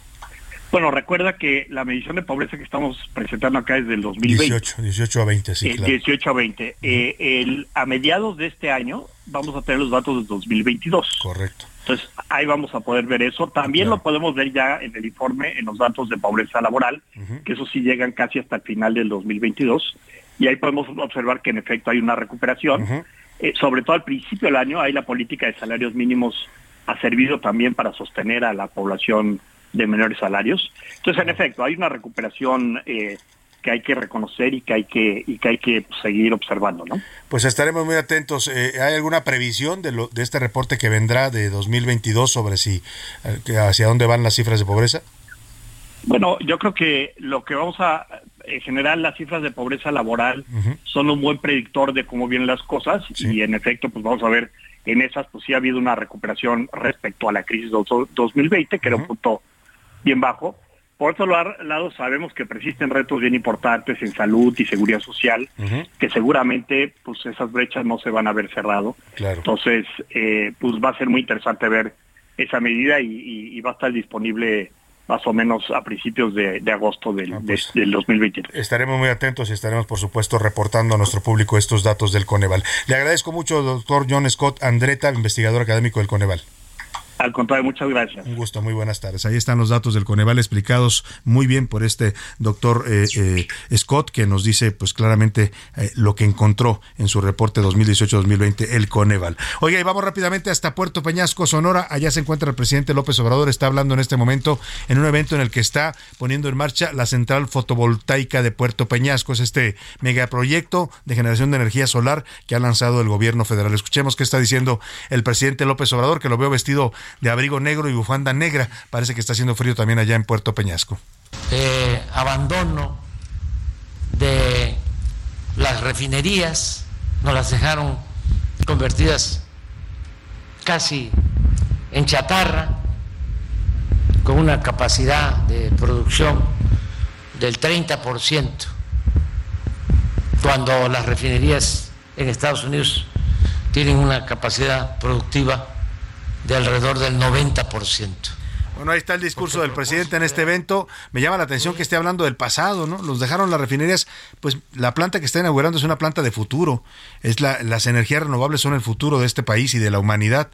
Bueno, recuerda que la medición de pobreza que estamos presentando acá es del 2020. 18, 18 a 20, sí. 18 eh, a 20. Eh, el, a mediados de este año vamos a tener los datos del 2022. Correcto. Entonces, ahí vamos a poder ver eso. También lo podemos ver ya en el informe, en los datos de pobreza laboral, que eso sí llegan casi hasta el final del 2022. Y ahí podemos observar que en efecto hay una recuperación. Eh, sobre todo al principio del año, ahí la política de salarios mínimos ha servido también para sostener a la población de menores salarios. Entonces, en efecto, hay una recuperación eh, que hay que reconocer y que hay que y que hay que seguir observando, ¿no? Pues estaremos muy atentos. Eh, ¿Hay alguna previsión de, lo, de este reporte que vendrá de 2022 sobre si eh, hacia dónde van las cifras de pobreza? Bueno, yo creo que lo que vamos a en general las cifras de pobreza laboral son un buen predictor de cómo vienen las cosas y en efecto pues vamos a ver en esas pues sí ha habido una recuperación respecto a la crisis de 2020 que era un punto bien bajo por otro lado, sabemos que persisten retos bien importantes en salud y seguridad social, que seguramente pues esas brechas no se van a ver cerrado. Entonces, eh, pues va a ser muy interesante ver esa medida y, va a estar disponible más o menos a principios de, agosto del, ah, pues, del 2023. Estaremos muy atentos y estaremos, por supuesto, reportando a nuestro público estos datos del Coneval. Le agradezco mucho, doctor John Scott Andreta, investigador académico del Coneval. Al contrario, muchas gracias. Un gusto, muy buenas tardes. Ahí están los datos del Coneval explicados muy bien por este doctor eh, eh, Scott, que nos dice pues claramente eh, lo que encontró en su reporte 2018-2020 el Coneval. Oiga, y vamos rápidamente hasta Puerto Peñasco, Sonora. Allá se encuentra el presidente López Obrador, está hablando en este momento en un evento en el que está poniendo en marcha la central fotovoltaica de Puerto Peñasco. Es este megaproyecto de generación de energía solar que ha lanzado el gobierno federal. Escuchemos qué está diciendo el presidente López Obrador, que lo veo vestido de abrigo negro y bufanda negra. Parece que está haciendo frío también allá en Puerto Peñasco. Eh, abandono de las refinerías, nos las dejaron convertidas casi en chatarra, con una capacidad de producción del 30%, cuando las refinerías en Estados Unidos tienen una capacidad productiva de alrededor del 90%. Bueno, ahí está el discurso del presidente en este evento. Me llama la atención que esté hablando del pasado, ¿no? Los dejaron las refinerías, pues la planta que está inaugurando es una planta de futuro. Es la, las energías renovables son el futuro de este país y de la humanidad.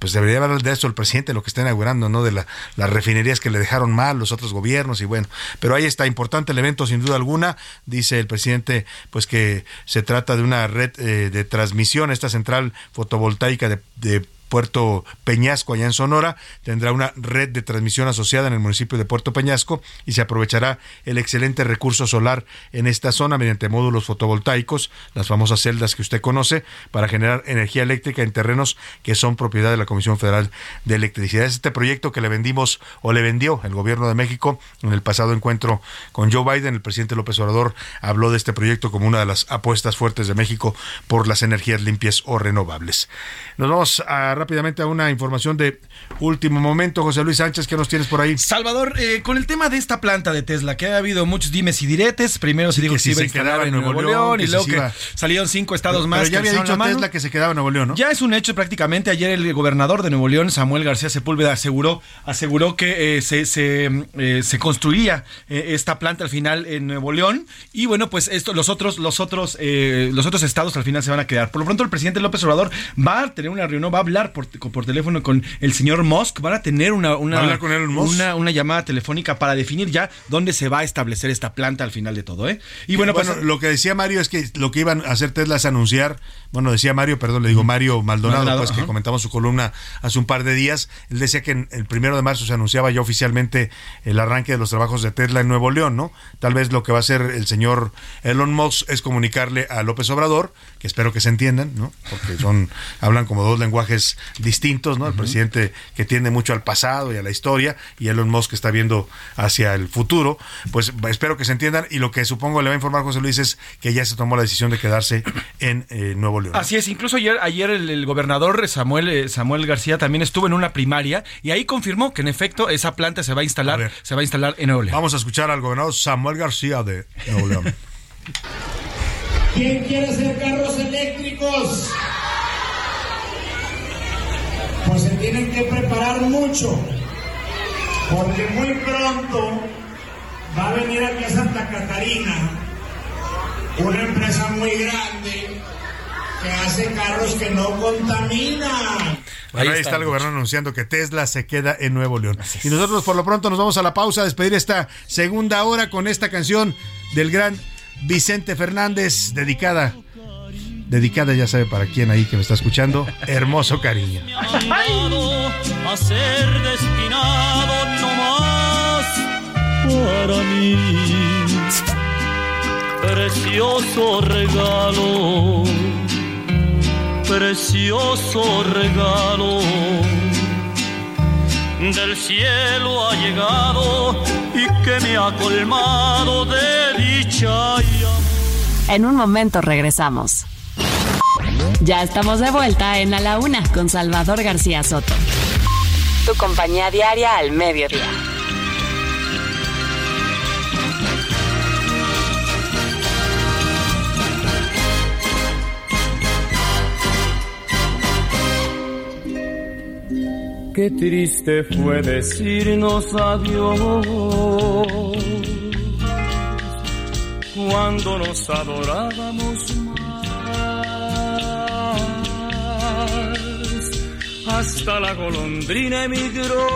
Pues debería hablar de eso el presidente, lo que está inaugurando, ¿no? De la, las refinerías que le dejaron mal los otros gobiernos y bueno. Pero ahí está, importante el evento sin duda alguna. Dice el presidente, pues que se trata de una red eh, de transmisión, esta central fotovoltaica de, de Puerto Peñasco, allá en Sonora, tendrá una red de transmisión asociada en el municipio de Puerto Peñasco y se aprovechará el excelente recurso solar en esta zona mediante módulos fotovoltaicos, las famosas celdas que usted conoce, para generar energía eléctrica en terrenos que son propiedad de la Comisión Federal de Electricidad. Es este proyecto que le vendimos o le vendió el gobierno de México en el pasado encuentro con Joe Biden. El presidente López Obrador habló de este proyecto como una de las apuestas fuertes de México por las energías limpias o renovables. Nos vamos a rápidamente a una información de último momento. José Luis Sánchez, ¿qué nos tienes por ahí? Salvador, eh, con el tema de esta planta de Tesla, que ha habido muchos dimes y diretes. Primero se dijo que, se iba a instalar en Nuevo, León, y luego que salieron cinco estados más. Pero ya había dicho Tesla que se quedaba en Nuevo León, ¿no? Ya es un hecho prácticamente. Ayer el gobernador de Nuevo León, Samuel García Sepúlveda, aseguró, aseguró que eh, se, se, eh, se, construía esta planta al final en Nuevo León. Y bueno, pues esto, los otros, los otros, los otros estados al final se van a quedar. Por lo pronto, el presidente López Obrador va a tener una reunión, va a hablar hablar por, por teléfono con el señor Musk, van a tener una, una, con una, una llamada telefónica para definir ya dónde se va a establecer esta planta al final de todo, ¿eh? Y bueno, pues lo que decía Mario es que lo que iban a hacer Tesla es anunciar, bueno, decía Mario, perdón, le digo Mario Maldonado, Maldonado, pues que comentamos su columna hace un par de días, él decía que en el primero de marzo se anunciaba ya oficialmente el arranque de los trabajos de Tesla en Nuevo León, ¿no? Tal vez lo que va a hacer el señor Elon Musk es comunicarle a López Obrador, que espero que se entiendan, ¿no? Porque son, hablan como dos lenguajes distintos, ¿no? El presidente que tiende mucho al pasado y a la historia, y Elon Musk que está viendo hacia el futuro, pues espero que se entiendan, y lo que supongo le va a informar José Luis es que ya se tomó la decisión de quedarse en eh, Nuevo León. Así es, incluso ayer, ayer el, el gobernador Samuel, eh, Samuel García también estuvo en una primaria y ahí confirmó que en efecto esa planta se va a instalar, se va a instalar en Nuevo León. Vamos a escuchar al gobernador Samuel García de Nuevo León. ¿Quién quiere hacer carros eléctricos? Pues se tienen que preparar mucho, porque muy pronto va a venir aquí a Santa Catarina una empresa muy grande que hace carros que no contaminan. Ahí, está el gobernador anunciando que Tesla se queda en Nuevo León. Y nosotros por lo pronto nos vamos a la pausa a despedir esta segunda hora con esta canción del gran Vicente Fernández, dedicada, dedicada ya sabe para quién ahí que me está escuchando, hermoso cariño. a ser destinado no más para mí. Precioso regalo, precioso regalo. Del cielo ha llegado y que me ha colmado de dicha y amor. En un momento regresamos. Ya estamos de vuelta en A la Una con Salvador García Soto. Tu compañía diaria al mediodía. Qué triste fue decirnos adiós cuando nos adorábamos Hasta la golondrina emigró,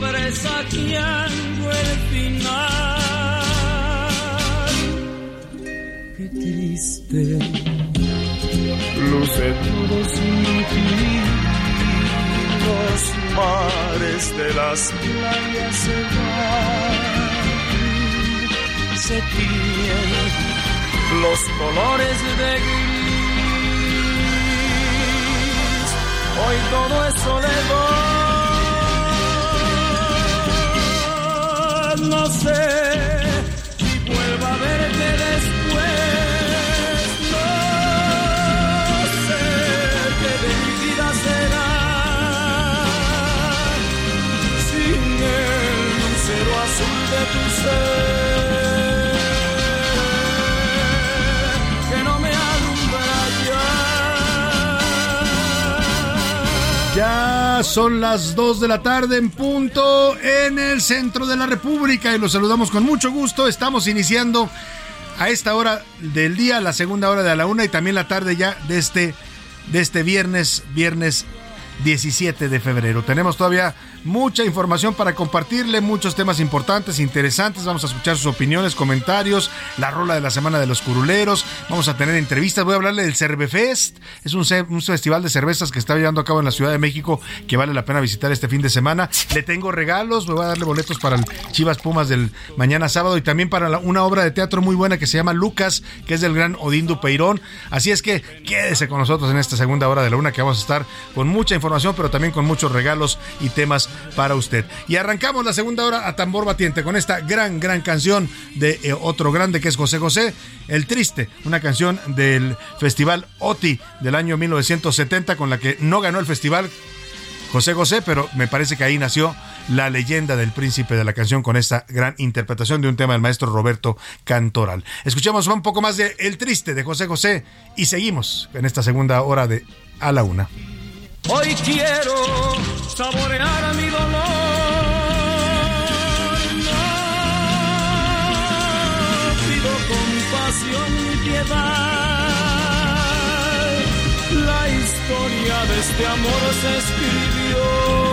presagiando el final. Qué triste luce todo sin ti. Los mares de las playas se van, se tiñen los colores de Hoy todo es soledad, no sé si vuelva a verte después. Son las 2 de la tarde en punto en el centro de la República y los saludamos con mucho gusto. Estamos iniciando a esta hora del día, la segunda hora de la una y también la tarde ya de este, de este viernes, viernes 17 de febrero. Tenemos todavía mucha información para compartirle, muchos temas importantes, interesantes. Vamos a escuchar sus opiniones, comentarios, la rola de la semana de los curuleros. Vamos a tener entrevistas. Voy a hablarle del Cervefest. Es un, festival de cervezas que está llevando a cabo en la Ciudad de México que vale la pena visitar este fin de semana. Le tengo regalos. Me voy a darle boletos para el Chivas Pumas del mañana sábado y también para una obra de teatro muy buena que se llama Lucas, que es del gran Odín Dupeirón. Así es que quédese con nosotros en esta segunda hora de la una que vamos a estar con mucha información, pero también con muchos regalos y temas para usted. Y arrancamos la segunda hora a tambor batiente con esta gran, gran canción de eh, otro grande que es José José, El Triste, una canción del Festival OTI del año 1970 con la que no ganó el festival José José, pero me parece que ahí nació la leyenda del príncipe de la canción con esta gran interpretación de un tema del maestro Roberto Cantoral. Escuchemos un poco más de El Triste de José José y seguimos en esta segunda hora de A la Una. Hoy quiero saborear a mi dolor. No pido compasión ni piedad. La historia de este amor se escribió.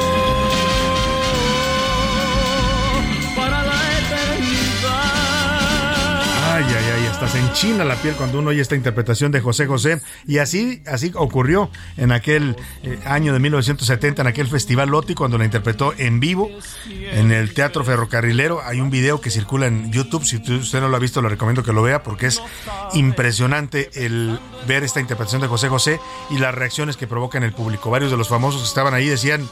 Hasta se enchina la piel cuando uno oye esta interpretación de José José. Y así, así ocurrió en aquel eh, año de 1970, en aquel festival Loti, cuando la interpretó en vivo en el Teatro Ferrocarrilero. Hay un video que circula en YouTube. Si usted no lo ha visto, le recomiendo que lo vea porque es impresionante el ver esta interpretación de José José y las reacciones que provoca en el público. Varios de los famosos que estaban ahí decían.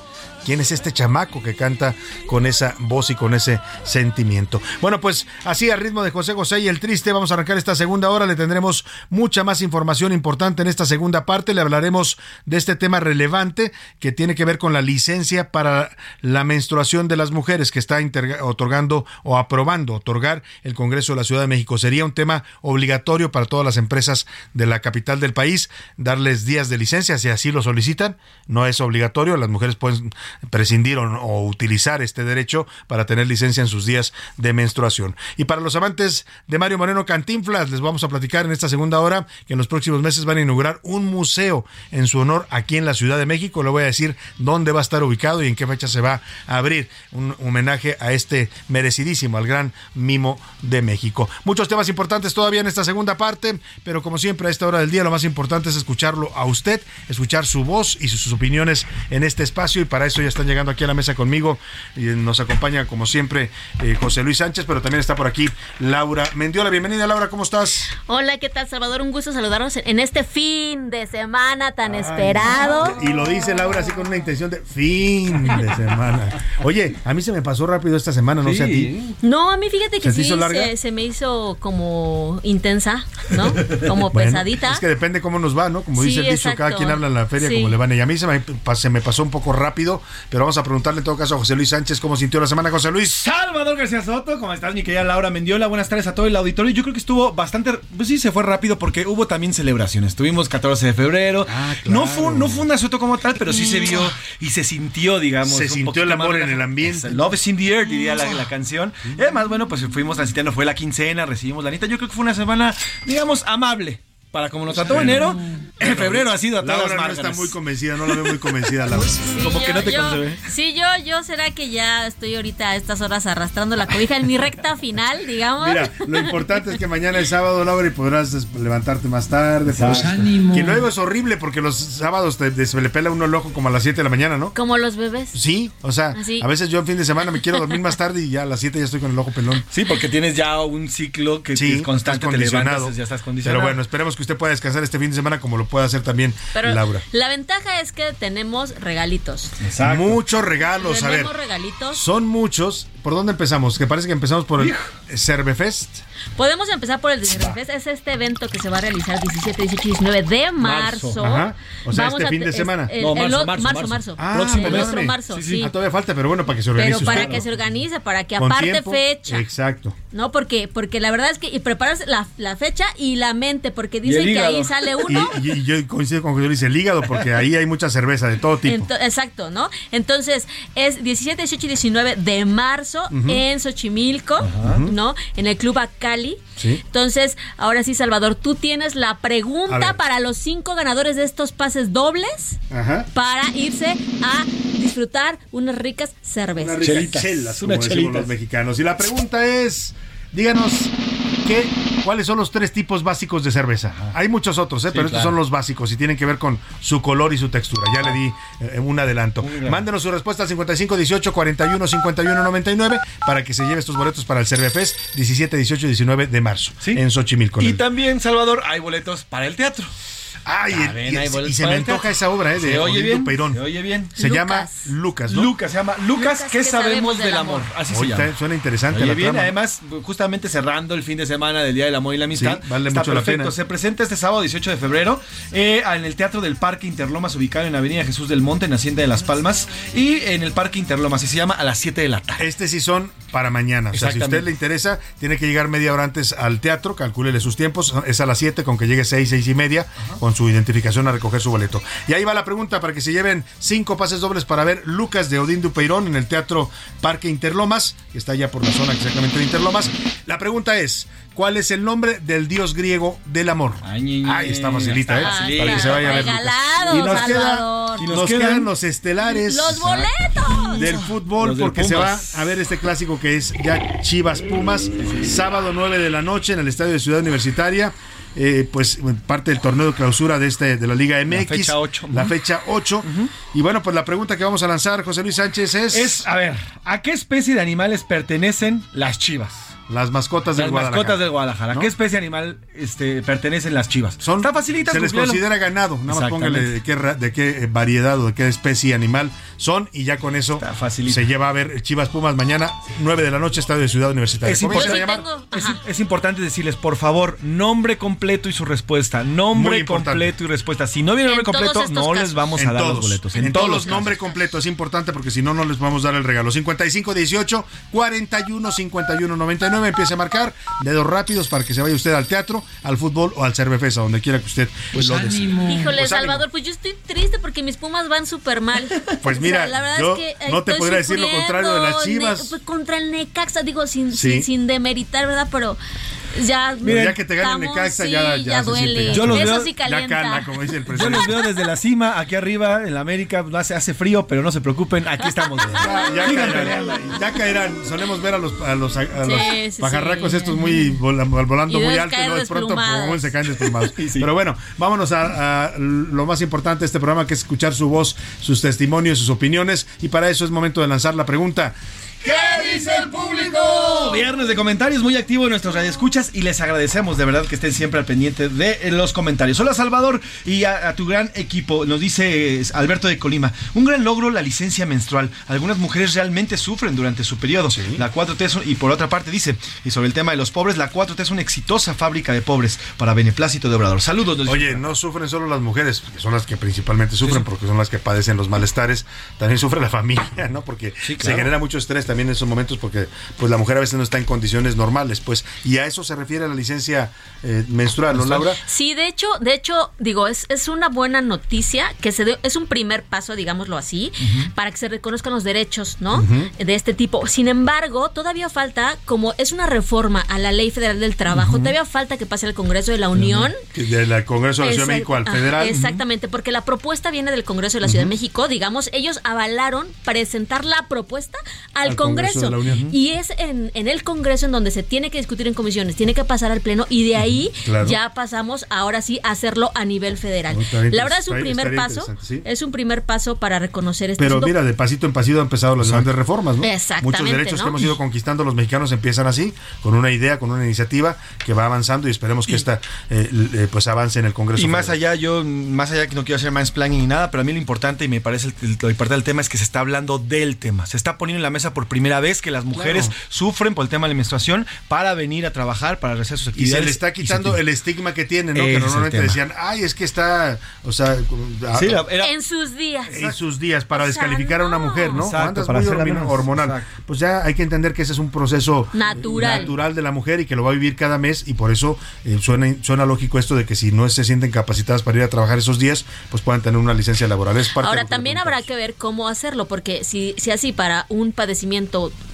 ¿Quién es este chamaco que canta con esa voz y con ese sentimiento? Bueno, pues así al ritmo de José José y el triste, vamos a arrancar esta segunda hora. Le tendremos mucha más información importante en esta segunda parte. Le hablaremos de este tema relevante que tiene que ver con la licencia para la menstruación de las mujeres que está otorgando o aprobando otorgar el Congreso de la Ciudad de México. Sería un tema obligatorio para todas las empresas de la capital del país darles días de licencia si así lo solicitan. No es obligatorio, las mujeres pueden prescindir o, o, utilizar este derecho para tener licencia en sus días de menstruación. Y para los amantes de Mario Moreno Cantinflas, les vamos a platicar en esta segunda hora que en los próximos meses van a inaugurar un museo en su honor aquí en la Ciudad de México. Le voy a decir dónde va a estar ubicado y en qué fecha se va a abrir. Un homenaje a este merecidísimo, al gran mimo de México. Muchos temas importantes todavía en esta segunda parte, pero como siempre a esta hora del día lo más importante es escucharlo a usted, escuchar su voz y sus opiniones en este espacio y para eso ya están llegando aquí a la mesa conmigo. Y nos acompaña, como siempre, eh, José Luis Sánchez, pero también está por aquí Laura Mendiola. Bienvenida, Laura, ¿cómo estás? Hola, ¿qué tal, Salvador? Un gusto saludarnos en este fin de semana tan Ay, esperado. Y lo dice Laura así con una intención de fin de semana. Oye, a mí se me pasó rápido esta semana, no sí. sé a ti. No, a mí fíjate que ¿Se sí, se, se, me hizo como intensa, ¿no? Como bueno, pesadita. Es que depende cómo nos va, ¿no? Como sí, dice el dicho, cada quien habla en la feria como le van. Y a mí se me, se me pasó un poco rápido, pero vamos a preguntarle en todo caso a José Luis Sánchez cómo sintió la semana, José Luis. Salvador García Soto, ¿cómo estás, mi querida Laura Mendiola? Buenas tardes a todo el auditorio. Yo creo que estuvo bastante, pues sí, se fue rápido porque hubo también celebraciones. Tuvimos 14 de febrero. Ah, claro. no, fue, no fue un asueto como tal, pero sí se vio y se sintió, digamos. Se sintió el amor en el ambiente. Love is in the air, diría la, la canción. Y además, bueno, pues fuimos transitando, fue la quincena, recibimos la nita. Yo creo que fue una semana, digamos, amable para como nos trató enero, en febrero ha sido a todas Laura no está muy convencida, no la veo muy convencida, Laura. Sí, como yo, que no te yo, concebe. Sí, yo, yo será que ya estoy ahorita a estas horas arrastrando la cobija en mi recta final, digamos. Mira, lo importante es que mañana es sábado, Laura, y podrás levantarte más tarde. Pues ánimo. Que luego es horrible porque los sábados te, te, se le pela uno el ojo como a las 7 de la mañana, ¿no? Como los bebés. Sí, o sea, Así. a veces yo en fin de semana me quiero dormir más tarde y ya a las 7 ya estoy con el ojo pelón. Sí, porque tienes ya un ciclo que, sí, es constante, estás te condicionado. levantas, ya estás condicionado. Pero bueno, esperemos que usted pueda descansar este fin de semana como lo puede hacer también Pero Laura. La ventaja es que tenemos regalitos. Exacto. Muchos regalos, a ver. Tenemos regalitos. Son muchos. ¿Por dónde empezamos? Que parece que empezamos por el Cervefest. Podemos empezar por el Cervefest. Es este evento que se va a realizar 17, 18 y 19 de marzo. Ajá. O sea, Vamos este a- fin de es- semana. el- No, el marzo, o- marzo, marzo, marzo. marzo. Ah, Próximo el mes. otro marzo, sí. Ah, todavía falta, pero bueno, para que se organice Pero para usted, que ¿no? se organice, para que Con aparte tiempo. fecha. Exacto. No, porque, porque la verdad es que y preparas la, la fecha y la mente, porque dicen que ahí sale uno. y- y yo coincido con José Luis, el hígado, porque ahí hay mucha cerveza de todo tipo. Ento- exacto, ¿no? Entonces, es 17, 18 y 19 de marzo en Xochimilco, ¿no? En el Club Acali. Sí. Entonces, ahora sí, Salvador, tú tienes la pregunta para los cinco ganadores de estos pases dobles Ajá. para irse a disfrutar unas ricas cervezas. Unas ricas Chelitas. chelas, como Unas decimos chelitas. los mexicanos. Y la pregunta es, díganos, ¿qué, ¿cuáles son los tres tipos básicos de cerveza? Hay muchos otros, ¿eh? pero estos claro. son los básicos y tienen que ver con su color y su textura. Ya le di eh, un adelanto. Mándenos su respuesta al 55 18 41 51 99 para que se lleve estos boletos para el Cervefest 17, 18 y 19 de marzo Sí. en Xochimilco. Y también, Salvador, hay boletos para el teatro. Ay, y, se me antoja esa obra, ¿eh? De Se oye bien. Peirón. Se oye bien. Se Lucas. llama Lucas, ¿no? Lucas, se llama Lucas, ¿qué sabemos del amor? Así Oye, se llama. suena interesante Oye, la bien, trama. además, justamente cerrando el fin de semana del Día del Amor y la Amistad. Sí, vale está mucho la perfecto. pena. Se presenta este sábado 18 de febrero eh, en el Teatro del Parque Interlomas, ubicado en Avenida Jesús del Monte, en Hacienda de Las Palmas, y en el Parque Interlomas, y se llama a las 7 de la tarde. Este sí son para mañana. O sea, si a usted le interesa, tiene que llegar media hora antes al teatro, calcúlele sus tiempos. Es a las 7, con que llegue 6, 6 y media. Con su identificación a recoger su boleto. Y ahí va la pregunta para que se lleven cinco pases dobles para ver Lucas de Odín Dupeirón en el Teatro Parque Interlomas, que está allá por la zona exactamente de Interlomas. La pregunta es, ¿cuál es el nombre del dios griego del amor? Ahí está facilita, ¿eh? Para que se vaya a ver. Regalado, Y nos, queda- y nos quedan los estelares Los boletos. del fútbol Los del porque se va a ver este clásico que es ya Chivas Pumas sábado 9 de la noche en el estadio de Ciudad Universitaria eh, pues parte del torneo de clausura de este de la Liga MX fecha ocho. la Ujú. fecha 8 y bueno pues la pregunta que vamos a lanzar José Luis Sánchez es Es, a ver, ¿a qué especie de animales pertenecen las chivas? Las mascotas del Las Guadalajara mascotas del Guadalajara. ¿A ¿No? qué especie animal este, pertenecen las chivas? Son, Está facilita. se les considera ganado. Nada más póngale de qué, de qué eh, variedad o de qué especie animal son y ya con eso se lleva a ver Chivas Pumas mañana 9 de la noche, estadio de Ciudad Universitaria. Es importante, es, es importante decirles, por favor, nombre completo y su respuesta. Nombre completo y respuesta. Si no viene el nombre completo, no les vamos a En dar todos, los boletos. En, todos todos, los nombre completo es importante porque si no, no les vamos a dar el regalo. 5518 41 51 99. Empiece a marcar dedos rápidos para que se vaya usted al teatro, al fútbol o al cervefesa, donde quiera que usted lo desee. Híjole, Pues ánimo. Salvador, pues yo estoy triste porque mis Pumas van súper mal. Pues O mira, sea, la verdad yo es que no te podría decir lo contrario de las ne- Chivas. pues, contra el Necaxa, digo, sin, Sí. sin, sin demeritar, ¿verdad? Pero ya. Miren, ya que te gane el estamos, Necaxa, sí, ya, ya, duele. Yo los Eso veo- sí Ya calienta. cala, como dice el Yo los veo desde la cima, aquí arriba, en la América, hace, hace frío, pero no se preocupen, aquí estamos. Ya, caerán, ya caerán. Solemos ver a los, a los, a los Sí, sí, pajarracos sí. estos muy vola- volando muy alto, ¿no? De pronto pum, se caen desplumados. Pero bueno, vámonos a, a lo más importante de este programa, que es escuchar su voz, sus testimonios, sus opiniones. Y para eso es momento de lanzar la pregunta. ¿Qué dice el público? Viernes de comentarios muy activo en nuestros radioescuchas y les agradecemos de verdad que estén siempre al pendiente de eh, los comentarios. Hola Salvador y a, a tu gran equipo, nos dice eh, Alberto de Colima. Un gran logro la licencia menstrual. Algunas mujeres realmente sufren durante su periodo. La 4T es un- y por otra parte dice, y sobre el tema de los pobres, la 4T es una exitosa fábrica de pobres para beneplácito de Obrador. Saludos. nos dice- Oye, no sufren solo las mujeres, que son las que principalmente sufren, porque son las que padecen los malestares. También sufre la familia, ¿no? Porque se genera mucho estrés también en esos momentos, porque pues la mujer a veces no está en condiciones normales, pues. Y a eso se refiere la licencia eh, menstrual, ¿no, Laura? Sí, de hecho, de hecho, digo, es, es una buena noticia que se dio, es un primer paso, digámoslo así, para que se reconozcan los derechos, ¿no? De este tipo. Sin embargo, todavía falta, como es una reforma a la Ley Federal del Trabajo, todavía falta que pase al Congreso de la Unión. Del Congreso de la Ciudad de México al federal. Exactamente, porque la propuesta viene del Congreso de la Ciudad de México, digamos, ellos avalaron presentar la propuesta al, Al Congreso Congreso. de la Unión. Y es en, en el Congreso en donde se tiene que discutir en comisiones, tiene que pasar al Pleno y de ahí claro. ya pasamos ahora sí a hacerlo a nivel federal. La verdad es un primer paso, sí. es un primer paso para reconocer este Pero asunto. mira, de pasito en pasito han empezado las grandes reformas, ¿no? Exactamente, Muchos derechos ¿no? que hemos ido conquistando los mexicanos empiezan así, con una idea, con una iniciativa que va avanzando y esperemos que esta eh, eh, pues avance en el Congreso. Y más allá, yo, más allá que no quiero hacer mansplaining ni nada, pero a mí lo importante y me parece el- el- lo importante del tema es que se está hablando del tema. Se está poniendo en la mesa por primera vez que las mujeres Claro. sufren por el tema de la menstruación para venir a trabajar, para realizar sus Y actividades. se le está quitando y el estigma que tiene, ¿no? Ese Que normalmente decían, ay, es que está, o sea, a- Sí, la- era- en sus días. en sus días para O sea, descalificar a una mujer, ¿no? Exacto, para muy hormonal. Exacto. Pues ya hay que entender que ese es un proceso Natural. natural de la mujer y que lo va a vivir cada mes y por eso eh, suena, suena lógico esto de que si no se sienten capacitadas para ir a trabajar esos días, pues puedan tener una licencia laboral. Es parte Ahora también habrá que ver cómo hacerlo, porque si, si así para un padecimiento movimiento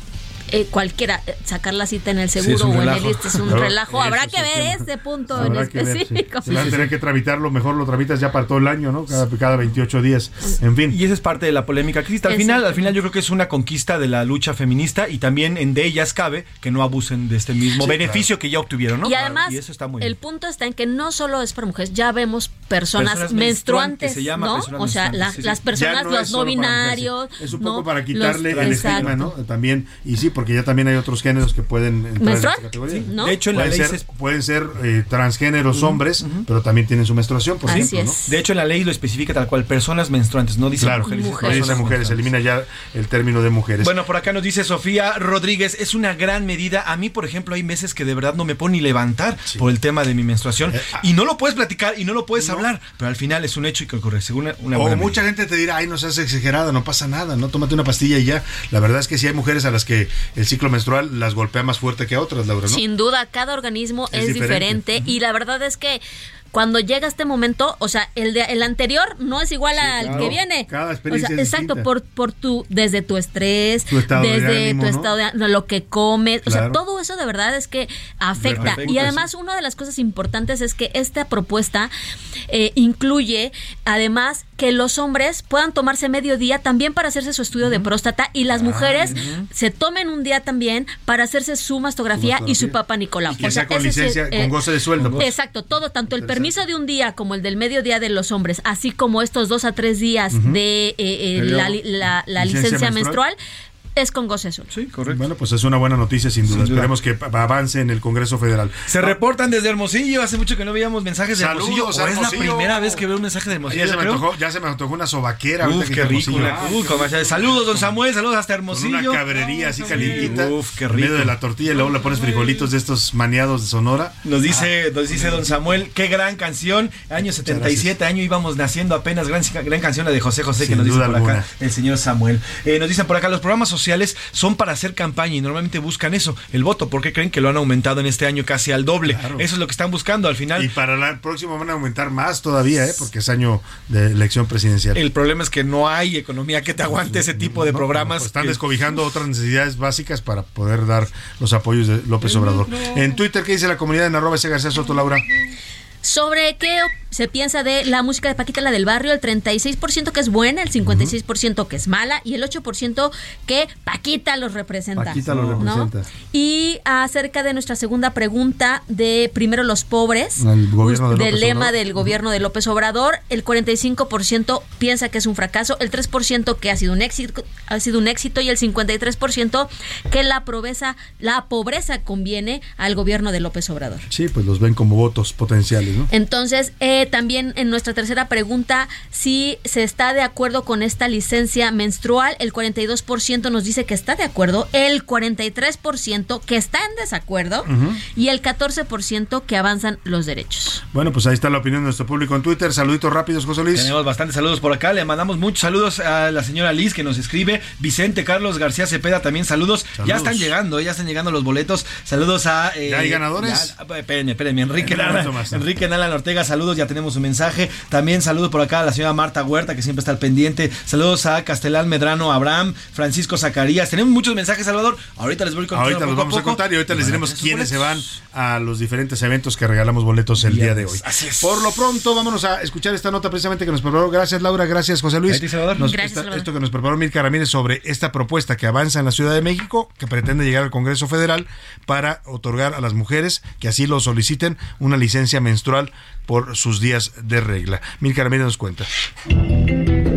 eh, cualquiera, eh, sacar la cita en el Sí, seguro un o en el ISSSTE es un relajo. Habrá que ver este punto Habrá en que ver, sí. específico. Si van a tener que tramitarlo, mejor lo tramitas ya para todo el año, ¿no? Cada, cada 28 días. En fin. Y esa es parte de la polémica que existe. Al final, al final yo creo que es una conquista de la lucha feminista y también en de ellas cabe que no abusen de este mismo Sí, beneficio que ya obtuvieron, ¿no? Y además, Y eso está muy el bien. punto está en que no solo es para mujeres, ya vemos personas, Personas menstruantes, menstruantes, se llama ¿no? personas O sea, la- sí, sí. las personas, no los no binarios. Es un ¿no? poco para Los- quitarle el Exacto. estigma, ¿no? También, y sí, porque ya también hay otros géneros que pueden entrar en ¿Menstruar? esta categoría. Sí, ¿no? De hecho, en la pueden ley ser, se- pueden ser eh, transgéneros hombres, pero también tienen su menstruación, por Así ejemplo, es. De hecho, en la ley lo especifica tal cual, personas menstruantes, no dice Claro, mujeres. no Personas dice mujeres, elimina ya el término de mujeres. Bueno, por acá nos dice Sofía Rodríguez, es una gran medida. A mí, por ejemplo, hay meses que de verdad no me puedo ni levantar por el tema de mi menstruación. Eh, y no lo puedes platicar y no lo puedes hablar, pero al final es un hecho y que ocurre. Según una, una o buena mucha gente te dirá, ay, no seas exagerada, no pasa nada, no tómate una pastilla y ya. La verdad es que sí hay mujeres a las que el ciclo menstrual las golpea más fuerte que a otras, Laura, ¿no? Sin duda, cada organismo Es es, diferente. diferente, y la verdad es que cuando llega este momento, o sea, el de, el anterior no es igual al claro. que viene. Cada o experiencia sea, es exacto, distinta. por, por tu, desde tu estrés, Tu estado de desde ánimo, tu ¿no? estado de lo que comes, o sea, todo eso de verdad es que afecta. Afecta, y además, una de las cosas importantes es que esta propuesta eh, incluye, además, que los hombres puedan tomarse medio día también para hacerse su estudio de próstata y Ah, las mujeres se tomen un día también para hacerse su mastografía, y su papá Nicolau. Y que sea con es, licencia, eh, con goce de sueldo. pues. Exacto, todo, tanto el permiso de un día como el del mediodía de los hombres, así como estos dos a tres días de eh, eh, la, la- la Licencia licencia, menstrual. menstrual, es con goce azul. Sí, correcto. Bueno, pues es una buena noticia sin duda. Sin duda. Esperemos que avance en el Congreso Federal. Se reportan desde Hermosillo. Hace mucho que no veíamos mensajes de Saludos, Hermosillo. O es la Hermosillo. primera vez que veo un mensaje de Ya Hermosillo. se, me antojó, ya se me antojó una sobaquera. Uf, qué rico. Hermosillo. una- uf, como- saludos, don Samuel. Saludos hasta Con Hermosillo. una cabrería así calientita. Uf, qué En medio rico. de la tortilla y luego le pones frijolitos de estos maniados de Sonora. Nos dice, nos dice don Samuel, qué gran canción. Año 77, año íbamos naciendo apenas. Gran, gran canción la de José José que nos dice por alguna. acá el señor Samuel. Eh, nos dicen por acá, los programas sociales son para hacer campaña y normalmente buscan eso, el voto, porque creen que lo han aumentado en este año casi al doble. Eso es lo que están buscando al final. Y para el próximo van a aumentar más todavía, ¿eh? porque es año de elección presidencial. El problema es que no hay economía que te aguante ese tipo de programas. Pues están que- descobijando otras necesidades básicas para poder dar los apoyos de López Obrador. En Twitter, ¿qué dice la comunidad en arroba ese García Soto, Laura? Sobre qué se piensa de la música de Paquita, la del barrio, el 36% que es buena, el 56% que es mala y el 8% que Paquita los representa. Paquita lo ¿no? representa. Y acerca de nuestra segunda pregunta de primero los pobres, El gobierno de del lema Obrador. del gobierno de López Obrador, el 45% piensa que es un fracaso, el 3% que ha sido un éxito, ha sido un éxito y el 53% que la pobreza, la pobreza conviene al gobierno de López Obrador. Sí, pues los ven como votos potenciales, ¿no? Entonces, eh, también en nuestra tercera pregunta, si se está de acuerdo con esta licencia menstrual, el 42% nos dice que está de acuerdo, el 43% que está en desacuerdo y el 14% que avanzan los derechos. Bueno, pues ahí está la opinión de nuestro público en Twitter. Saluditos rápidos, José Luis. Tenemos bastantes saludos por acá. Le mandamos muchos saludos a la señora Liz que nos escribe. Vicente Carlos García Cepeda también saludos. Saludos. Ya están llegando, ya están llegando los boletos. Saludos a. eh, ¿Ya hay ganadores? ya- espérenme, espérenme. Enrique Nala. Enrique Nala Ortega, saludos. Ya tenemos un mensaje. También saludos por acá a la señora Marta Huerta que siempre está al pendiente. Saludos a Castelán Medrano Abraham, Francisco Zacarías. Tenemos muchos mensajes, Salvador. Ahorita les voy contando Ahorita poco los vamos a poco. contar y ahorita les a diremos quiénes se van a los diferentes eventos que regalamos boletos el día de hoy. Así es. Por lo pronto, vámonos a escuchar esta nota precisamente que nos preparó. Gracias, Laura. Gracias, José Luis. A ti, Salvador. Nos- Gracias, esta- Salvador. esto que nos preparó Mirka Ramírez sobre esta propuesta que avanza en la Ciudad de México, que pretende llegar al Congreso Federal para otorgar a las mujeres que así lo soliciten una licencia menstrual por sus días de regla. Mirka Ramírez nos cuenta.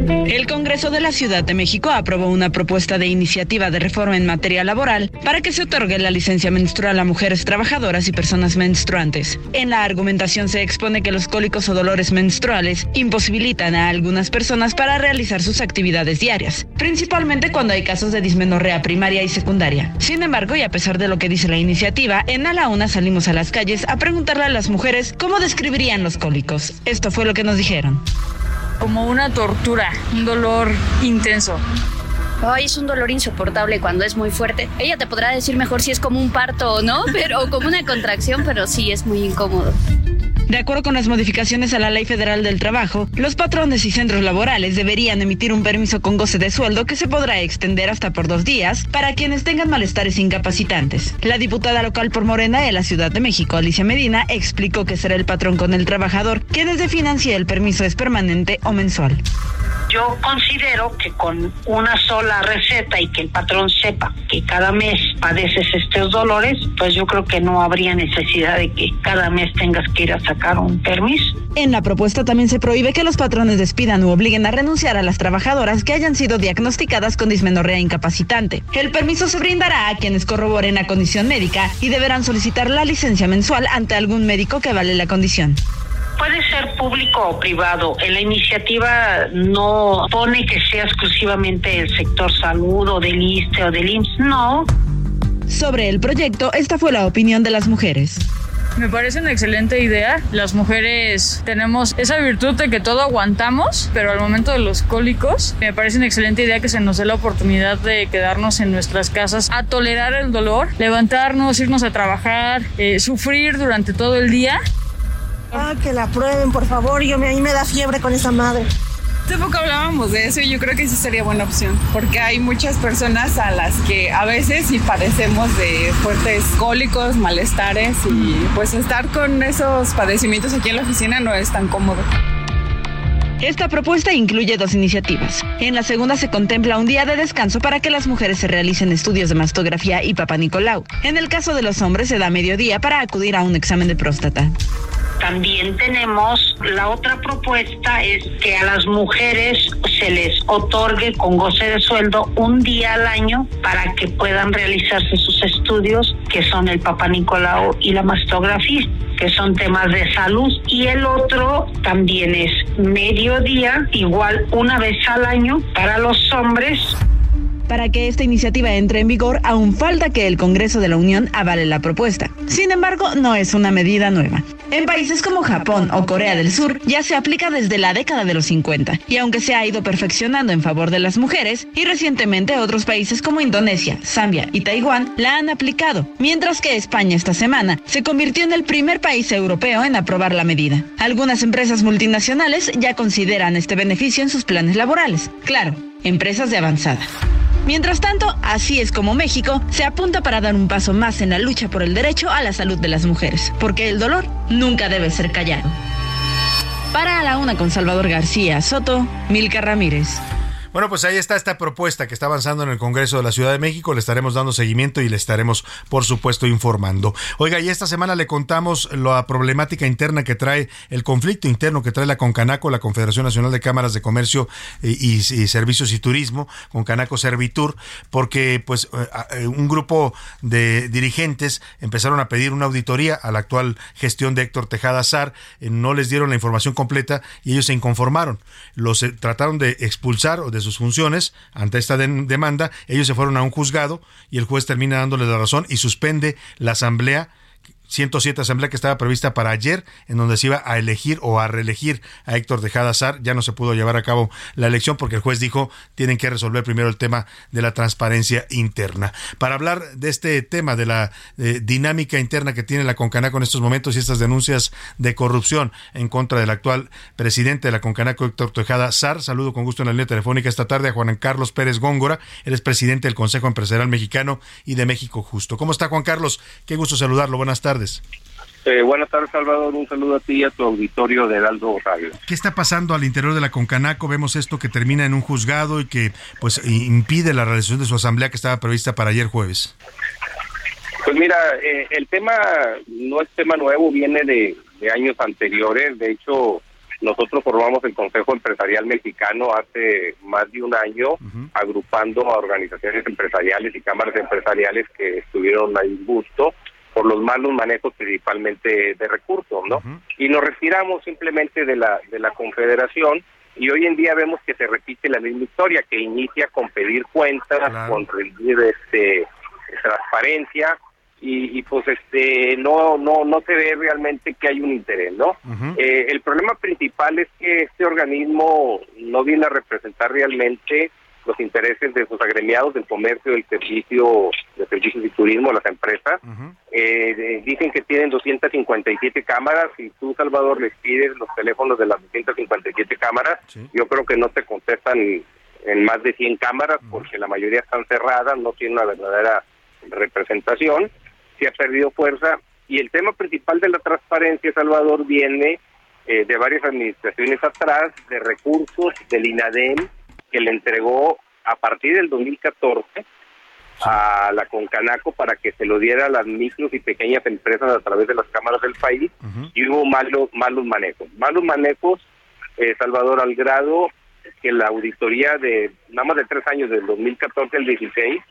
El Congreso de la Ciudad de México aprobó una propuesta de iniciativa de reforma en materia laboral para que se otorgue la licencia menstrual a mujeres trabajadoras y personas menstruantes. En la argumentación se expone que los cólicos o dolores menstruales imposibilitan a algunas personas para realizar sus actividades diarias, principalmente cuando hay casos de dismenorrea primaria y secundaria. Sin embargo, y a pesar de lo que dice la iniciativa, en A la Una salimos a las calles a preguntarle a las mujeres cómo describirían los cólicos. Esto fue lo que nos dijeron. Como una tortura, un dolor intenso. Ay, es un dolor insoportable cuando es muy fuerte. Ella te podrá decir mejor si es como un parto o no, pero o como una contracción, pero sí es muy incómodo. De acuerdo con las modificaciones a la Ley Federal del Trabajo, los patrones y centros laborales deberían emitir un permiso con goce de sueldo que se podrá extender hasta por dos días para quienes tengan malestares incapacitantes. La diputada local por Morena de la Ciudad de México, Alicia Medina, explicó que será el patrón con el trabajador quienes definan si el permiso es permanente o mensual. Yo considero que con una sola receta y que el patrón sepa que cada mes padeces estos dolores, pues yo creo que no habría necesidad de que cada mes tengas que ir a sacar un permiso. En la propuesta también se prohíbe que los patrones despidan u obliguen a renunciar a las trabajadoras que hayan sido diagnosticadas con dismenorrea incapacitante. El permiso se brindará a quienes corroboren la condición médica y deberán solicitar la licencia mensual ante algún médico que avale la condición. Puede ser público o privado. En la iniciativa no pone que sea exclusivamente el sector salud o del ISTE o del IMSS. No, Sobre el proyecto, esta fue la opinión de las mujeres. Me parece una excelente idea. Las mujeres tenemos esa virtud de que todo aguantamos, pero al momento de los cólicos, me parece una excelente idea que se nos dé la oportunidad de quedarnos en nuestras casas a tolerar el dolor, levantarnos, irnos a trabajar, eh, sufrir durante todo el día Ah, que la prueben, por favor. Yo, a mí me da fiebre con esa madre. Hace poco hablábamos de eso y yo creo que sí sería buena opción, porque hay muchas personas a las que a veces sí padecemos de fuertes cólicos, malestares y pues estar con esos padecimientos aquí en la oficina no es tan cómodo. Esta propuesta incluye dos iniciativas. En la segunda se contempla un día de descanso para que las mujeres se realicen estudios de mastografía y papá Nicolau. En el caso de los hombres se da mediodía para acudir a un examen de próstata. También tenemos la otra propuesta es que a las mujeres se les otorgue con goce de sueldo un día al año para que puedan realizarse sus estudios, que son el Papa Nicolau y la mastografía, que son temas de salud. Y el otro también es mediodía, igual una vez al año para los hombres para que esta iniciativa entre en vigor, aún falta que el Congreso de la Unión avale la propuesta. Sin embargo, no es una medida nueva. En países como Japón o Corea del Sur ya se aplica desde la década de los 50 y aunque se ha ido perfeccionando en favor de las mujeres y recientemente otros países como Indonesia, Zambia y Taiwán la han aplicado, mientras que España esta semana se convirtió en el primer país europeo en aprobar la medida. Algunas empresas multinacionales ya consideran este beneficio en sus planes laborales. Claro, empresas de avanzada. Mientras tanto, así es como México se apunta para dar un paso más en la lucha por el derecho a la salud de las mujeres, porque el dolor nunca debe ser callado. Para la una con Salvador García Soto, Milka Ramírez. Bueno, pues ahí está esta propuesta que está avanzando en el Congreso de la Ciudad de México. Le estaremos dando seguimiento y le estaremos, por supuesto, informando. Oiga, y esta semana le contamos la problemática interna que trae, el conflicto interno que trae la Concanaco, la Confederación Nacional de Cámaras de Comercio y, y Servicios y Turismo, Concanaco Servitur, porque pues eh, un grupo de dirigentes empezaron a pedir una auditoría a la actual gestión de Héctor Tejada Azar. Eh, no les dieron la información completa y ellos se inconformaron. Los eh, trataron de expulsar o de sus funciones ante esta demanda, ellos se fueron a un juzgado y el juez termina dándole la razón y suspende la asamblea 107 asamblea que estaba prevista para ayer, en donde se iba a elegir o a reelegir a Héctor Tejada Azar. Ya no se pudo llevar a cabo la elección porque el juez dijo tienen que resolver primero el tema de la transparencia interna. Para hablar de este tema, de la eh, dinámica interna que tiene la Concanaco en estos momentos y estas denuncias de corrupción en contra del actual presidente de la Concanaco, Héctor Tejada Azar, saludo con gusto en la línea telefónica esta tarde a Juan Carlos Pérez Góngora, él es presidente del Consejo Empresarial Mexicano y de México Justo. ¿Cómo está Juan Carlos? Qué gusto saludarlo. Buenas tardes. Eh, buenas tardes, Salvador. Un saludo a ti y a tu auditorio de Heraldo Radio. ¿Qué está pasando al interior de la Concanaco? Vemos esto que termina en un juzgado y que pues impide la realización de su asamblea que estaba prevista para ayer jueves. Pues mira, eh, el tema no es tema nuevo, viene de, años anteriores. De hecho, nosotros formamos el Consejo Empresarial Mexicano hace más de un año, agrupando a organizaciones empresariales y cámaras empresariales que estuvieron a disgusto por los malos manejos principalmente de recursos, ¿no? Y nos retiramos simplemente de la de la Confederación y hoy en día vemos que se repite la misma historia que inicia con pedir cuentas, con pedir este transparencia y, pues este no no no se ve realmente que hay un interés, ¿no? Eh, el problema principal es que este organismo no viene a representar realmente los intereses de sus agremiados del comercio, del servicio, de servicios y turismo, las empresas. Eh, dicen que tienen 257 cámaras y tú, Salvador, les pides los teléfonos de las 257 cámaras. Yo creo que no te contestan en más de 100 cámaras porque la mayoría están cerradas, no tienen una verdadera representación. Se ha perdido fuerza. Y el tema principal de la transparencia, Salvador, viene eh, de varias administraciones atrás, de recursos del INADEM, que le entregó a partir del 2014 a la Concanaco para que se lo diera a las micros y pequeñas empresas a través de las cámaras del país y hubo malos malos manejos. Malos manejos, eh, Salvador, al grado que la auditoría de nada más de tres años, del 2014 al 16,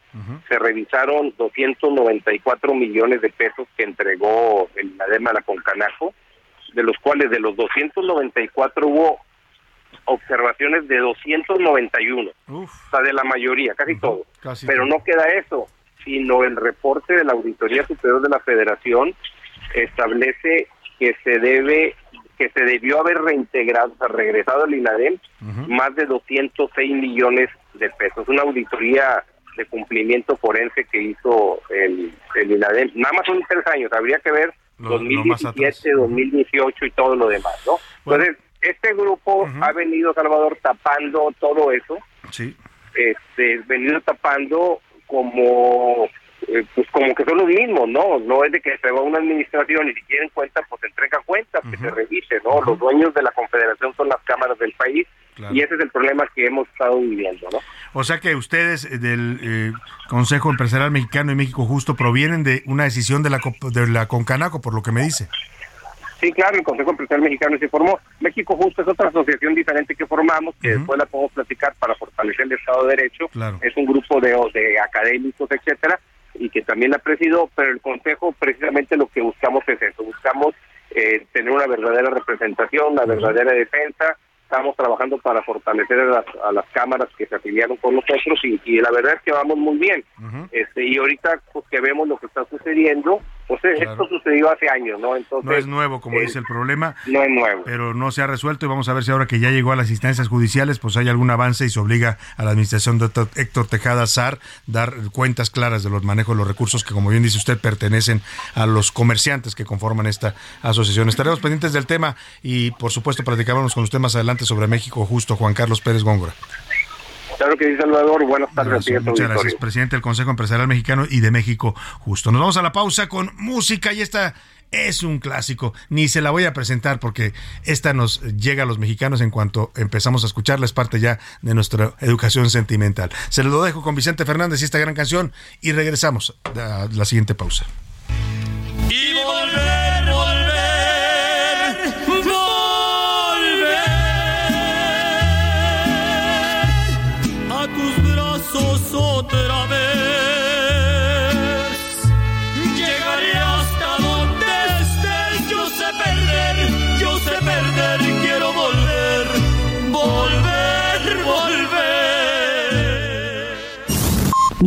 se revisaron 294 millones de pesos que entregó el ADEMA a la Concanaco, de los cuales de los 294 hubo observaciones de 291, o sea, de la mayoría, casi todo. Pero no queda eso, sino el reporte de la Auditoría Superior de la Federación establece que se debe que se debió haber reintegrado, o sea, regresado al INADEM más de 206 millones de pesos. Una auditoría de cumplimiento forense que hizo el, el INADEM. Nada más son tres años, habría que ver 2017, 2018 y todo lo demás, ¿no? Entonces, este grupo ha venido, Salvador, tapando todo eso. Sí. Este, venido tapando como eh, pues como que son los mismos, ¿no? No es de que se va una administración y si quieren cuentas, pues entrega cuentas, que se revise, ¿no? Los dueños de la confederación son las cámaras del país y ese es el problema que hemos estado viviendo, ¿no? O sea que ustedes eh, del eh, Consejo Empresarial Mexicano y México Justo provienen de una decisión de la, de la Concanaco, por lo que me dice. Sí, claro, el Consejo Empresarial Mexicano se formó. México Justo es otra asociación diferente que formamos, que después la podemos platicar para fortalecer el Estado de Derecho. Es un grupo de, de académicos, etcétera, y que también la presido, pero el Consejo precisamente lo que buscamos es eso, buscamos eh, tener una verdadera representación, una verdadera defensa, estamos trabajando para fortalecer a las, cámaras que se afiliaron con nosotros y, la verdad es que vamos muy bien. este Y ahorita pues, que vemos lo que está sucediendo, pues esto sucedió hace años, ¿no? Entonces, no es nuevo, como dice el problema. No es nuevo. Pero no se ha resuelto y vamos a ver si ahora que ya llegó a las instancias judiciales, pues hay algún avance y se obliga a la administración de Héctor Tejada Sar dar cuentas claras de los manejos de los recursos que, como bien dice usted, pertenecen a los comerciantes que conforman esta asociación. Estaremos pendientes del tema y, por supuesto, platicamos con usted más adelante sobre México Justo, Juan Carlos Pérez Góngora. Claro que sí, Salvador. Buenas tardes. muchas gracias, presidente del Consejo Empresarial Mexicano y de México Justo. Nos vamos a la pausa con música y esta es un clásico. Ni se la voy a presentar porque esta nos llega a los mexicanos en cuanto empezamos a escucharla. Es parte ya de nuestra educación sentimental. Se lo dejo con Vicente Fernández y esta gran canción y regresamos a la siguiente pausa.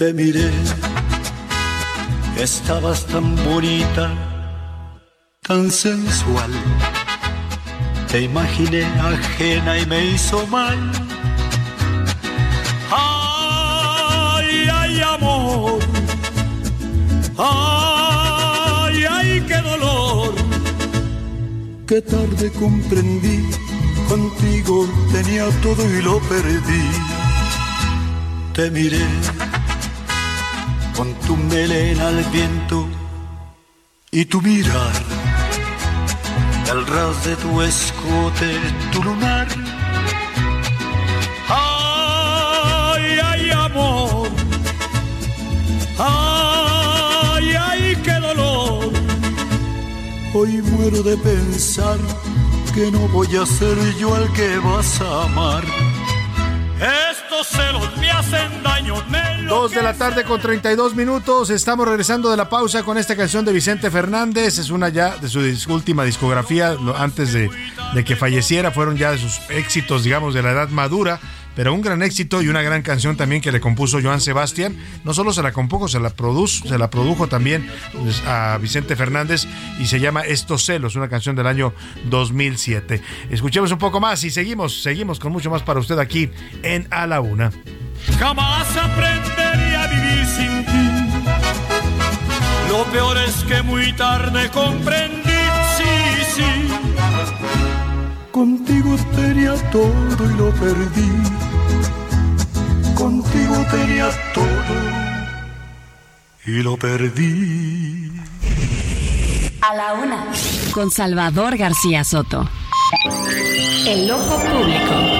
Te miré Estabas tan bonita, tan sensual. Te imaginé ajena y me hizo mal. Ay, ay, amor. Ay, ay, qué dolor. Qué tarde comprendí, contigo tenía todo y lo perdí. Te miré con tu melena al viento y tu mirar, al ras de tu escote, tu lunar. Ay, ay, amor, ay, ay, qué dolor. Hoy muero de pensar que no voy a ser yo al que vas a amar. Estos celos me hacen daño, Dos de la tarde con 32 minutos. Estamos regresando de la pausa con esta canción de Vicente Fernández. Es una ya de su última discografía. Antes de, de que falleciera, fueron ya de sus éxitos, digamos, de la edad madura pero un gran éxito y una gran canción también que le compuso Joan Sebastián. No solo se la compuso, se la, produjo, se la produjo también pues, a Vicente Fernández y se llama Estos celos, una canción del año 2007. Escuchemos un poco más y seguimos, seguimos con mucho más para usted aquí en A la Una. Jamás aprendería a vivir sin ti. Lo peor es que muy tarde comprendí, sí, sí. Contigo tenía todo y lo perdí. Contigo tenía todo y lo perdí. A la una. Con Salvador García Soto. El ojo público.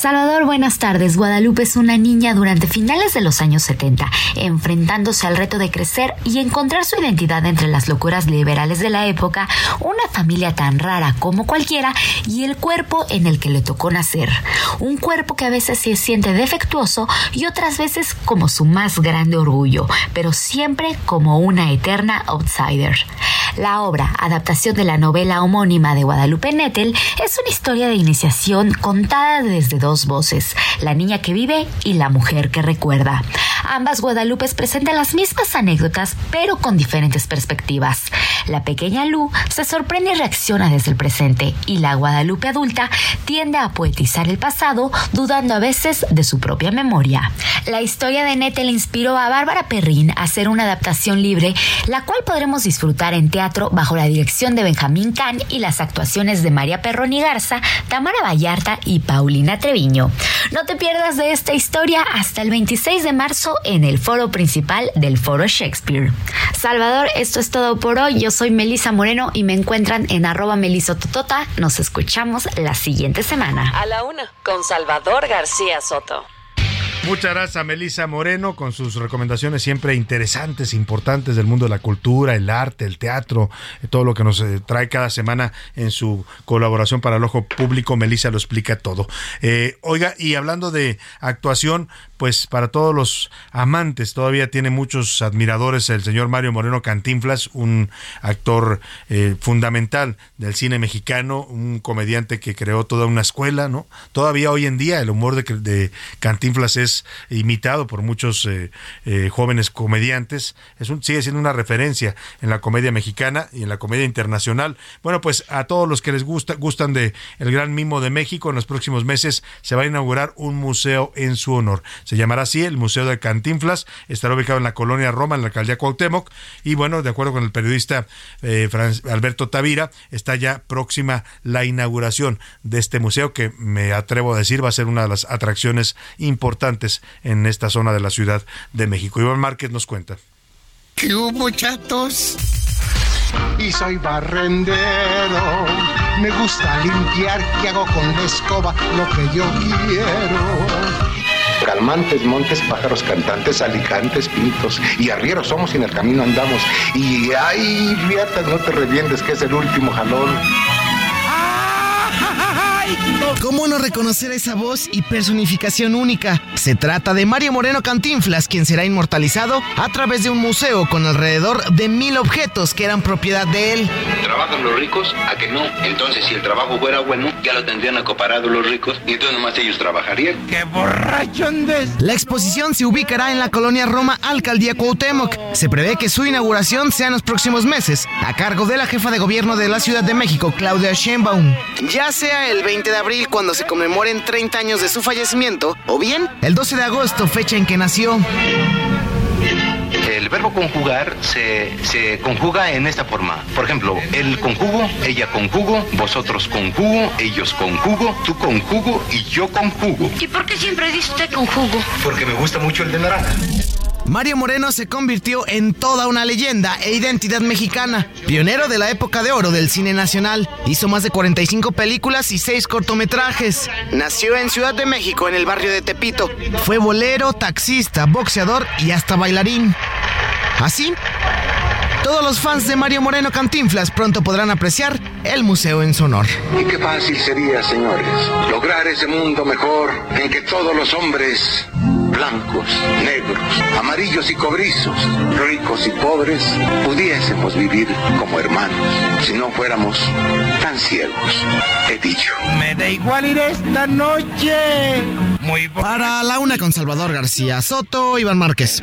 Salvador, buenas tardes. Guadalupe es una niña durante finales de los años 70, enfrentándose al reto de crecer y encontrar su identidad entre las locuras liberales de la época, una familia tan rara como cualquiera y el cuerpo en el que le tocó nacer. Un cuerpo que a veces se siente defectuoso y otras veces como su más grande orgullo, pero siempre como una eterna outsider. La obra, adaptación de la novela homónima de Guadalupe Nettel, es una historia de iniciación contada desde dos voces, la niña que vive y la mujer que recuerda. Ambas Guadalupes presentan las mismas anécdotas, pero con diferentes perspectivas. La pequeña Lu se sorprende y reacciona desde el presente, y la Guadalupe adulta tiende a poetizar el pasado, dudando a veces de su propia memoria. La historia de Nettel inspiró a Bárbara Perrin a hacer una adaptación libre, la cual podremos disfrutar en teatro bajo la dirección de Benjamín Can y las actuaciones de María Perroni Garza, Tamara Vallarta y Paulina No te pierdas de esta historia hasta el 26 de marzo en el foro principal del Foro Shakespeare. Salvador, esto es todo por hoy. Yo soy Melisa Moreno y me encuentran en arroba melisototota. Nos escuchamos la siguiente semana. A la una, con Salvador García Soto. Muchas gracias a Melisa Moreno con sus recomendaciones siempre interesantes, importantes del mundo de la cultura, el arte, el teatro, eh, todo lo que nos eh, trae cada semana en su colaboración para el ojo público. Melisa lo explica todo. Eh, oiga, y hablando de actuación, pues para todos los amantes, todavía tiene muchos admiradores el señor Mario Moreno Cantinflas, un actor fundamental del cine mexicano, un comediante que creó toda una escuela, ¿no? Todavía hoy en día el humor de, de Cantinflas es imitado por muchos eh, eh, jóvenes comediantes, es un, sigue siendo una referencia en la comedia mexicana y en la comedia internacional. Bueno, pues a todos los que les gusta, gustan de El Gran Mimo de México, en los próximos meses se va a inaugurar un museo en su honor. Se llamará así el Museo de Cantinflas, estará ubicado en la colonia Roma, en la alcaldía Cuauhtémoc, y bueno, de acuerdo con el periodista eh, Alberto Tavira, está ya próxima la inauguración de este museo que me atrevo a decir va a ser una de las atracciones importantes en esta zona de la Ciudad de México. Iván Márquez nos cuenta. ¿Qué hubo, chatos? Y soy barrendero. Me gusta limpiar hago con la escoba lo que yo quiero. Calmantes, montes, pájaros cantantes, alicantes, pintos y arrieros somos y en el camino andamos. Y ay, riata, no te revientes que es el último jalón. ¿Cómo no reconocer esa voz y personificación única? Se trata de Mario Moreno Cantinflas, quien será inmortalizado a través de un museo con alrededor de mil objetos que eran propiedad de él. ¿Trabajan los ricos? ¿A que no? Entonces, si el trabajo fuera bueno, ya lo tendrían acoparado los ricos y entonces nomás ellos trabajarían. ¡Qué borracho La exposición se ubicará en la colonia Roma, Alcaldía Cuauhtémoc. Se prevé que su inauguración sea en los próximos meses, a cargo de la jefa de gobierno de la Ciudad de México, Claudia Sheinbaum. Ya sea el 20 de abril cuando se conmemoren 30 años de su fallecimiento, o bien el 12 de agosto, fecha en que nació. El verbo conjugar se, se conjuga en esta forma. Por ejemplo, el conjugo, ella conjugo, vosotros conjugo, ellos conjugo, tú conjugo y yo conjugo. ¿Y por qué siempre dice usted conjugo? Porque me gusta mucho el de naranja. Mario Moreno se convirtió en toda una leyenda e identidad mexicana, pionero de la época de oro del cine nacional. Hizo más de 45 películas y 6 cortometrajes. Nació en Ciudad de México, en el barrio de Tepito. Fue bolero, taxista, boxeador y hasta bailarín. Así, todos los fans de Mario Moreno Cantinflas pronto podrán apreciar el museo en su honor. Y qué fácil sería, señores, lograr ese mundo mejor en que todos los hombres blancos, negros, amarillos y cobrizos, ricos y pobres, pudiésemos vivir como hermanos, si no fuéramos tan ciegos, he dicho. Me da igual ir esta noche. Muy Para la una con Salvador García Soto, Iván Márquez.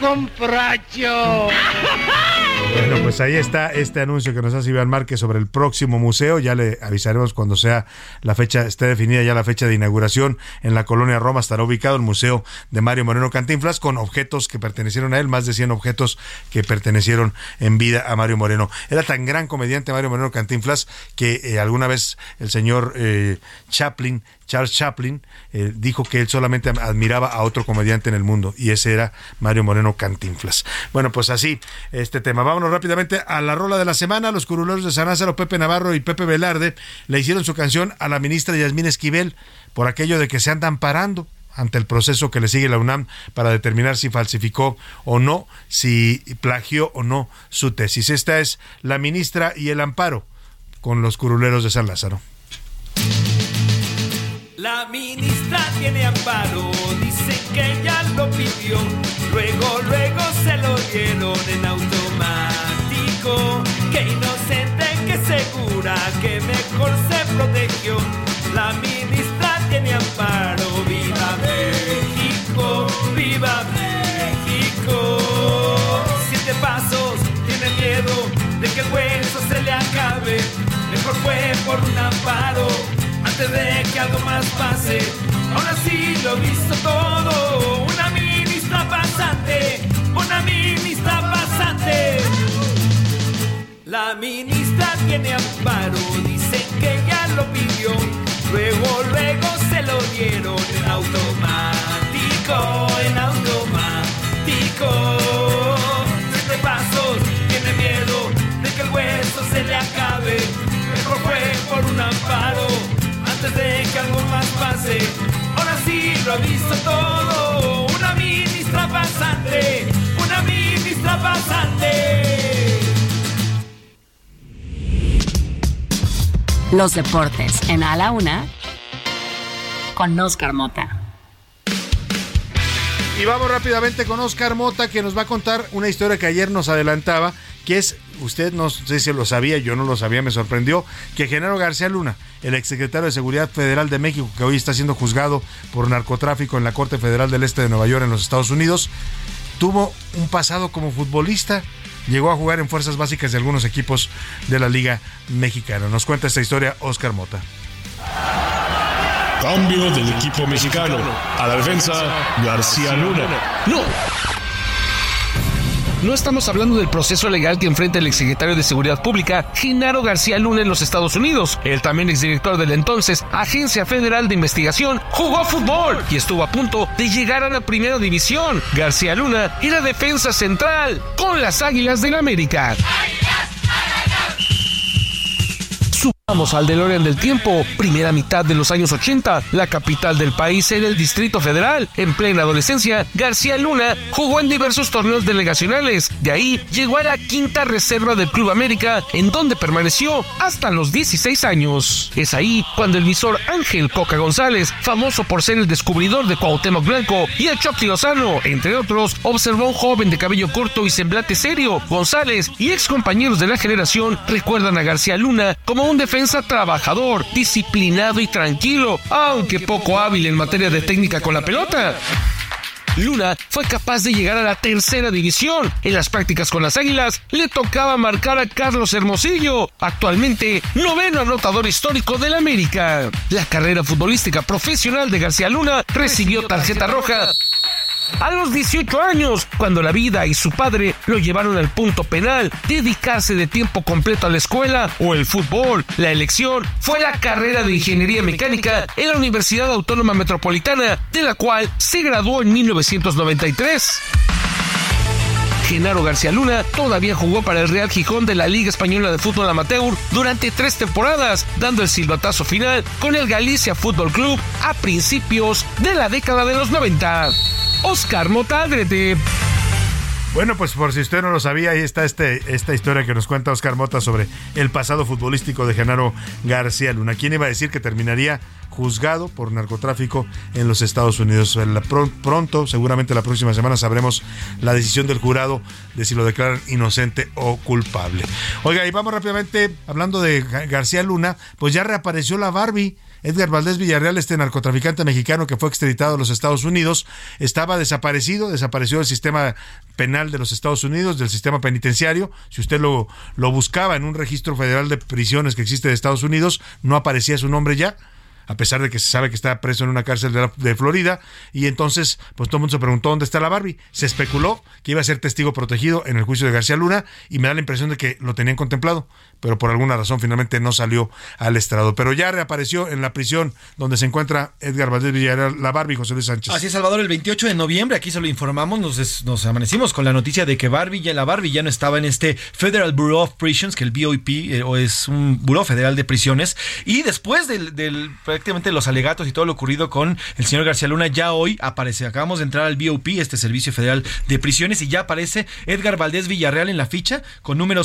¡Compracho! Bueno, pues ahí está este anuncio que nos hace Iván Márquez sobre el próximo museo. Ya le avisaremos cuando sea la fecha, esté definida ya la fecha de inauguración en la colonia Roma. Estará ubicado el Museo de Mario Moreno Cantinflas con objetos que pertenecieron a él, más de 100 objetos que pertenecieron en vida a Mario Moreno. Era tan gran comediante Mario Moreno Cantinflas que eh, alguna vez el señor eh, Chaplin Charles Chaplin eh, dijo que él solamente admiraba a otro comediante en el mundo y ese era Mario Moreno Cantinflas. Bueno, pues así este tema. Vámonos rápidamente a la rola de la semana. Los curuleros de San Lázaro, Pepe Navarro y Pepe Velarde, le hicieron su canción a la ministra Yasmín Esquivel por aquello de que se andan parando ante el proceso que le sigue la UNAM para determinar si falsificó o no, si plagió o no su tesis. Esta es la ministra y el amparo con los curuleros de San Lázaro. La ministra tiene amparo, dice que ya lo pidió, luego, luego se lo dieron en automático. Que inocente, que segura, que mejor se protegió. La ministra tiene amparo, viva México, viva México. Siete pasos, tiene miedo de que el hueso se le acabe. Mejor fue por un amparo antes de que algo más pase. Ahora sí lo he visto todo. Una ministra pasante, una ministra pasante. La ministra tiene amparo, dice que ya lo pidió. Luego, luego se lo dieron en automático, en automático. Ahora sí lo ha visto todo. Una ministra pasante, una ministra pasante. Los deportes en A la Una con Oscar Mota. Y vamos rápidamente con Oscar Mota, que nos va a contar una historia que ayer nos adelantaba, que es, usted no sé si lo sabía, yo no lo sabía, me sorprendió, que Genaro García Luna, el exsecretario de Seguridad Federal de México, que hoy está siendo juzgado por narcotráfico en la Corte Federal del Este de Nueva York en los Estados Unidos, tuvo un pasado como futbolista. Llegó a jugar en fuerzas básicas de algunos equipos de la Liga Mexicana. Nos cuenta esta historia Oscar Mota. Cambio del equipo mexicano. A la defensa, García Luna. No. No estamos hablando del proceso legal que enfrenta el exsecretario de Seguridad Pública, Genaro García Luna, en los Estados Unidos. El también exdirector de la entonces Agencia Federal de Investigación jugó fútbol y estuvo a punto de llegar a la primera división. García Luna era defensa central con las Águilas del América. Vamos al DeLorean del tiempo, primera mitad de los años 80, la capital del país era el Distrito Federal. En plena adolescencia, García Luna jugó en diversos torneos delegacionales. De ahí llegó a la quinta reserva del Club América, en donde permaneció hasta los 16 años. Es ahí cuando el visor Ángel Coca González, famoso por ser el descubridor de Cuauhtémoc Blanco, y el Chucky Lozano, entre otros, observó a un joven de cabello corto y semblante serio. González y ex compañeros de la generación recuerdan a García Luna como un defensor trabajador, disciplinado y tranquilo, aunque poco hábil en materia de técnica con la pelota. Luna fue capaz de llegar a la tercera división. En las prácticas con las Águilas le tocaba marcar a Carlos Hermosillo, actualmente noveno anotador histórico del América. La carrera futbolística profesional de García Luna recibió tarjeta roja a los 18 años, cuando la vida y su padre lo llevaron al punto penal, dedicarse de tiempo completo a la escuela o el fútbol. La elección fue la carrera de ingeniería mecánica en la Universidad Autónoma Metropolitana, de la cual se graduó en 1993. Genaro García Luna todavía jugó para el Real Gijón de la Liga Española de Fútbol Amateur durante tres temporadas, dando el silbatazo final con el Galicia Fútbol Club a principios de la década de los 90. Oscar Motadrete. Bueno, pues por si usted no lo sabía, ahí está este, esta historia que nos cuenta Oscar Mota sobre el pasado futbolístico de Genaro García Luna. ¿Quién iba a decir que terminaría juzgado por narcotráfico en los Estados Unidos? Pronto, seguramente la próxima semana, sabremos la decisión del jurado de si lo declaran inocente o culpable. Oiga, y vamos rápidamente, hablando de García Luna, pues ya reapareció la Barbie. Edgar Valdés Villarreal, este narcotraficante mexicano que fue extraditado a los Estados Unidos, estaba desaparecido, desapareció del sistema penal de los Estados Unidos, del sistema penitenciario. Si usted lo, buscaba en un registro federal de prisiones que existe de Estados Unidos, no aparecía su nombre ya a pesar de que se sabe que está preso en una cárcel de, de, Florida. Y entonces, pues todo el mundo se preguntó dónde está la Barbie. Se especuló que iba a ser testigo protegido en el juicio de García Luna y me da la impresión de que lo tenían contemplado pero por alguna razón finalmente no salió al estrado. Pero ya reapareció en la prisión donde se encuentra Edgar Valdés Villarreal, la Barbie José Luis Sánchez. Así es, Salvador, el 28 de noviembre, aquí se lo informamos, nos, nos amanecimos con la noticia de que Barbie, ya, la Barbie ya no estaba en este Federal Bureau of Prisons, que el BOP eh, o es un Buró Federal de Prisiones, y después del, del prácticamente los alegatos y todo lo ocurrido con el señor García Luna, ya hoy aparece, acabamos de entrar al BOP, este Servicio Federal de Prisiones, y ya aparece Edgar Valdés Villarreal en la ficha, con número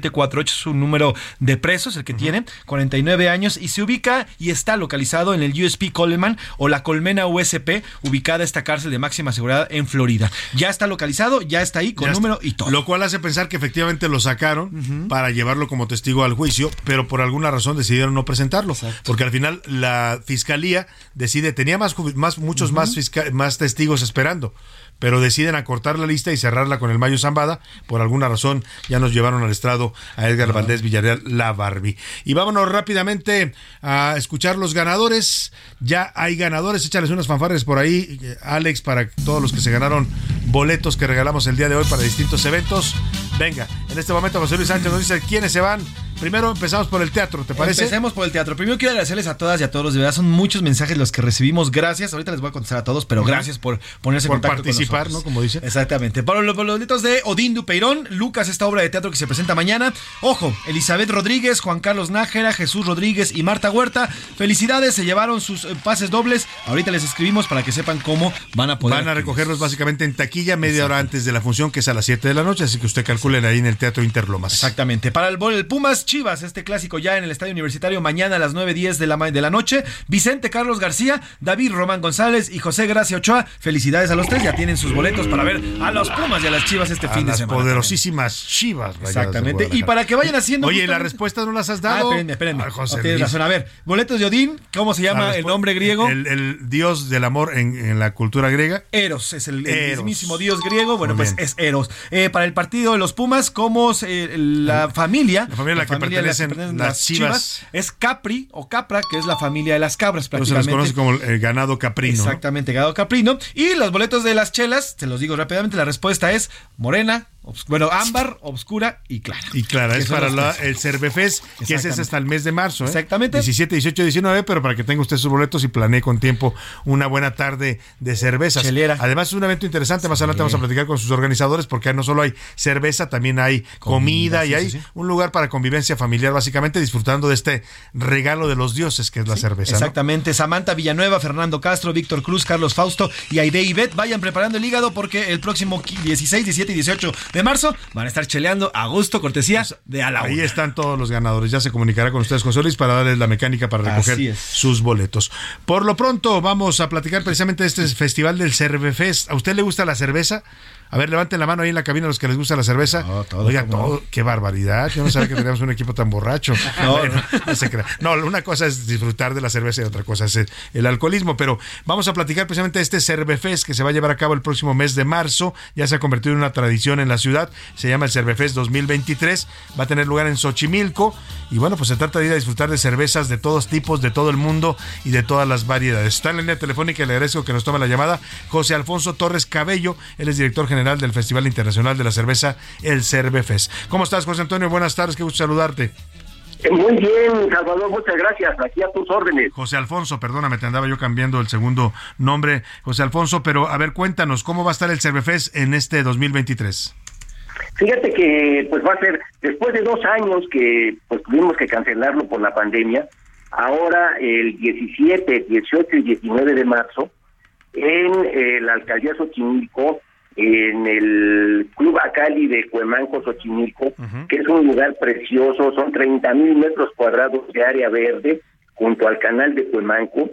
0565874, es su número de presos, el que tiene, 49 años, y se ubica y está localizado en el USP Coleman o la Colmena USP, ubicada esta cárcel de máxima seguridad en Florida. Ya está localizado, ya está ahí con Ya número está. y todo. Lo cual hace pensar que efectivamente lo sacaron para llevarlo como testigo al juicio, pero por alguna razón decidieron no presentarlo. Porque al final la fiscalía decide, tenía más, más muchos más, más testigos esperando. Pero deciden acortar la lista y cerrarla con el Mayo Zambada. Por alguna razón ya nos llevaron al estrado a Edgar Valdés Villarreal, la Barbie. Y vámonos rápidamente a escuchar los ganadores. Ya hay ganadores, échales unas fanfarres por ahí, eh, Alex, para todos los que se ganaron boletos que regalamos el día de hoy para distintos eventos. Venga, en este momento José Luis Sánchez nos dice quiénes se van. Primero empezamos por el teatro, ¿te parece? Empecemos por el teatro. Primero quiero agradecerles a todas y a todos. De verdad, son muchos mensajes los que recibimos. Gracias. Ahorita les voy a contestar a todos, pero gracias por ponerse en Por contacto participar, con nosotros. ¿no? Como dice. Exactamente. Para los boletos de Odín Dupeirón, Lucas, esta obra de teatro que se presenta mañana. Ojo, Elizabeth Rodríguez, Juan Carlos Nájera, Jesús Rodríguez y Marta Huerta. Felicidades, se llevaron sus eh, pases dobles. Ahorita les escribimos para que sepan cómo van a poder. Van a recogerlos básicamente en taquilla media hora antes de la función, que es a las 7 de la noche, así que usted calculen ahí en el Teatro Interlomas. Exactamente. Para el, el Pumas Chivas, este clásico ya en el Estadio Universitario mañana a las 9.10 de la, de la noche. Vicente Carlos García, David Román González y José Gracia Ochoa. Felicidades a los tres. Ya tienen sus boletos para ver a los Pumas y a las Chivas este A fin de las semana. poderosísimas Chivas. Exactamente. Y para que vayan haciendo. Oye, las justamente- respuestas no las has Ah, dado. espérenme, espérenme. Ah, José No, tienes razón. A ver, boletos de Odín. ¿Cómo se llama La el nombre griego? El, el dios del amor en, en la cultura griega. Eros es el, el Eros. mismísimo dios griego. Bueno, Muy pues bien. es Eros. Eh, para el partido de los Pumas, como eh, la familia. La familia a la que pertenecen las Chivas. Es Capri o Capra, que es la familia de las cabras, Pero se les conoce como el ganado caprino. ¿no? Exactamente, ganado caprino. Y los boletos de las chelas, se los digo rápidamente, la respuesta es morena, obs- bueno, ámbar, obscura y clara. Y clara, es para la- el Cervefest, que ese es hasta el mes de marzo. ¿eh? Exactamente. 17, 18, 19, pero para que tenga usted sus boletos y planee con tiempo una buena tarde de cervezas. Chelera. Además, es un evento interesante. Más adelante vamos a platicar con sus organizadores, porque no solo hay cerveza, también hay comida, y sí, hay sí, un lugar para convivencia familiar, básicamente disfrutando de este regalo de los dioses que es la cerveza. ¿no? Exactamente, Samantha Villanueva, Fernando Castro, Víctor Cruz, Carlos Fausto y Aide Ibet vayan preparando el hígado porque el próximo qui- 16, 17 y 18 de marzo van a estar cheleando a gusto, cortesía de a la Ahí una. están todos los ganadores. Ya se comunicará con ustedes, José Luis, para darles la mecánica para recoger sus boletos. Por lo pronto, vamos a platicar precisamente de este festival del Cervefest. ¿A usted le gusta la cerveza? A ver, levanten la mano ahí en la cabina los que les gusta la cerveza. Oiga, todo, qué barbaridad. Yo no sabía que teníamos un equipo tan borracho. No, Bueno, no se crea. No, una cosa es disfrutar de la cerveza y otra cosa es el, el alcoholismo. Pero vamos a platicar precisamente de este Cervefest que se va a llevar a cabo el próximo mes de marzo. Ya se ha convertido en una tradición en la ciudad. Se llama el Cervefest 2023. Va a tener lugar en Xochimilco. Y bueno, pues se trata de ir a disfrutar de cervezas de todos tipos, de todo el mundo y de todas las variedades. Está en la línea telefónica y le agradezco que nos tome la llamada José Alfonso Torres Cabello. Él es director general del Festival Internacional de la Cerveza, el Cervefest. ¿Cómo estás, José Antonio? Buenas tardes, qué gusto saludarte. Eh, Muy bien, Salvador, muchas gracias. Aquí a tus órdenes. José Alfonso, perdóname, te andaba yo cambiando el segundo nombre, José Alfonso, pero a ver, cuéntanos, ¿cómo va a estar el Cervefest en este 2023? Fíjate que pues va a ser después de dos años que pues tuvimos que cancelarlo por la pandemia. Ahora el 17, 18 y 19 de marzo en eh, la alcaldía Xochimilco, en el Club Acali de Cuemanco Xochimilco, que es un lugar precioso, son 30 mil metros cuadrados de área verde junto al canal de Cuemanco.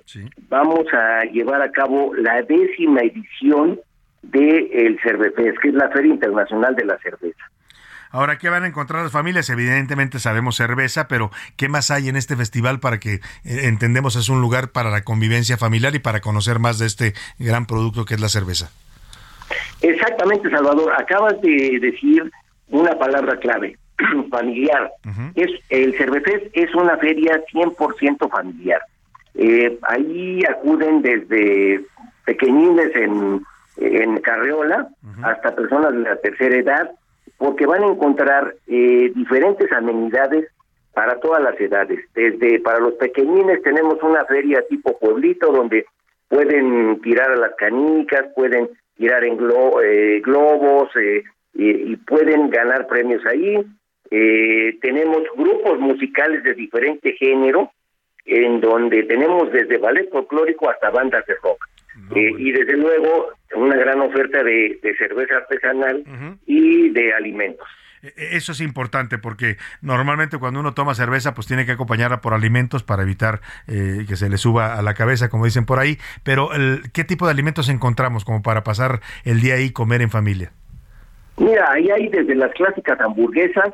Vamos a llevar a cabo la décima edición del el Cervefest, que es la Feria Internacional de la Cerveza. Ahora, ¿qué van a encontrar las familias? Evidentemente sabemos cerveza, pero ¿qué más hay en este festival para que eh, entendemos es un lugar para la convivencia familiar y para conocer más de este gran producto que es la cerveza? Exactamente, Salvador. Acabas de decir una palabra clave, familiar. Es El Cervefest es una feria 100% familiar. Eh, ahí acuden desde pequeñines en, en carreola hasta personas de la tercera edad porque van a encontrar eh, diferentes amenidades para todas las edades. Desde para los pequeñines tenemos una feria tipo pueblito donde pueden tirar a las canicas, pueden tirar en glo- eh, globos eh, y, y pueden ganar premios ahí. Eh, tenemos grupos musicales de diferente género, en donde tenemos desde ballet folclórico hasta bandas de rock. Eh, y desde luego una gran oferta de, de cerveza artesanal y de alimentos. E- Eso es importante porque normalmente cuando uno toma cerveza pues tiene que acompañarla por alimentos para evitar eh, que se le suba a la cabeza, como dicen por ahí. Pero el, ¿qué tipo de alimentos encontramos como para pasar el día ahí y comer en familia? Mira, ahí hay desde las clásicas hamburguesas,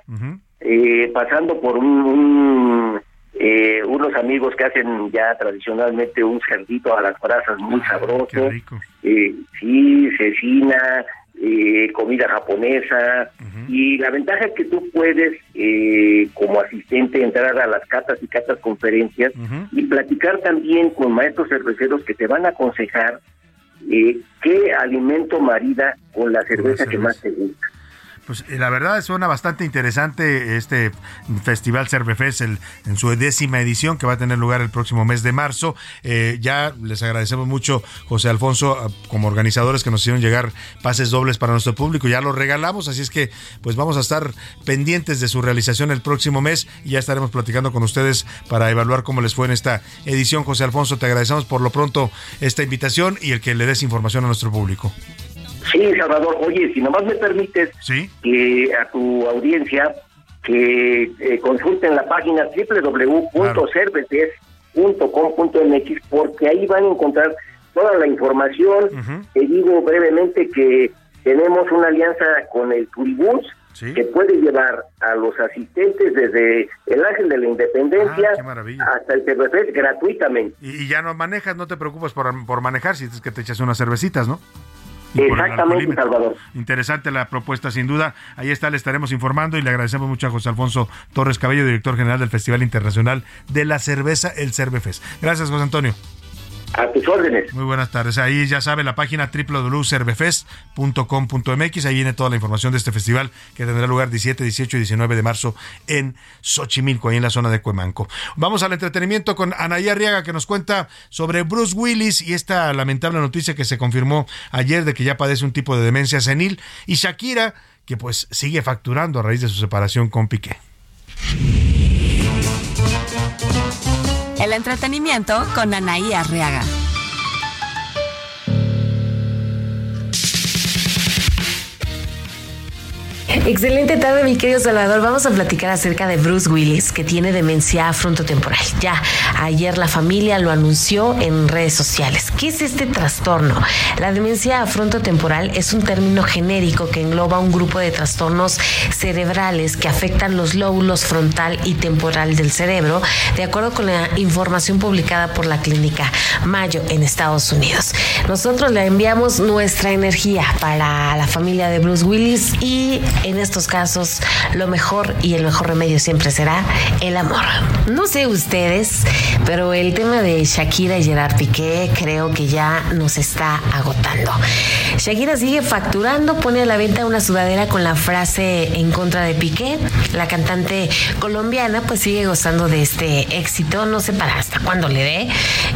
eh, pasando por un, un, eh, unos amigos que hacen ya tradicionalmente un cerdito a las brasas muy sabroso. Eh, sí, cecina, eh, comida japonesa. Y la ventaja es que tú puedes, eh, como asistente, entrar a las catas y catas conferencias y platicar también con maestros cerveceros que te van a aconsejar eh, qué alimento marida con la cerveza que más te gusta. Pues eh, la verdad suena bastante interesante este Festival Cervefest el, en su décima edición que va a tener lugar el próximo mes de marzo. Eh, ya les agradecemos mucho, José Alfonso, a- como organizadores que nos hicieron llegar pases dobles para nuestro público. Ya los regalamos, así es que pues vamos a estar pendientes de su realización el próximo mes y ya estaremos platicando con ustedes para evaluar cómo les fue en esta edición. José Alfonso, te agradecemos por lo pronto esta invitación y el que le des información a nuestro público. Sí, Salvador, oye, si nomás me permites que a tu audiencia que eh, consulten la página www.cerveces.com.mx porque ahí van a encontrar toda la información. Te digo brevemente que tenemos una alianza con el Turibús que puede llevar a los asistentes desde el Ángel de la Independencia hasta el Cervefest gratuitamente. Y, y ya no manejas, no te preocupes por, por manejar, si es que te echas unas cervecitas, ¿no? Exactamente. Salvador. Interesante la propuesta, sin duda. Ahí está, le estaremos informando y le agradecemos mucho a José Alfonso Torres Cabello, director general del Festival Internacional de la Cerveza, el Cervefest. Gracias, José Antonio. A tus órdenes. Muy buenas tardes. Ahí ya sabe la página www.cervefest.com.mx. Ahí viene toda la información de este festival que tendrá lugar 17, 18 y 19 de marzo en Xochimilco, ahí en la zona de Cuemanco. Vamos al entretenimiento con Anaí Arriaga que nos cuenta sobre Bruce Willis y esta lamentable noticia que se confirmó ayer de que ya padece un tipo de demencia senil y Shakira que pues sigue facturando a raíz de su separación con Piqué. El entretenimiento con Anaí Arriaga. Excelente tarde, mi querido Salvador. Vamos a platicar acerca de Bruce Willis, que tiene demencia frontotemporal. Ya, ayer la familia lo anunció en redes sociales. ¿Qué es este trastorno? La demencia frontotemporal es un término genérico que engloba un grupo de trastornos cerebrales que afectan los lóbulos frontal y temporal del cerebro, de acuerdo con la información publicada por la clínica Mayo en Estados Unidos. Nosotros le enviamos nuestra energía para la familia de Bruce Willis y en estos casos lo mejor y el mejor remedio siempre será el amor. No sé ustedes, pero el tema de Shakira y Gerard Piqué creo que ya nos está agotando. Shakira sigue facturando, pone a la venta una sudadera con la frase en contra de Piqué. La cantante colombiana pues sigue gozando de este éxito, no sé para hasta cuándo le dé.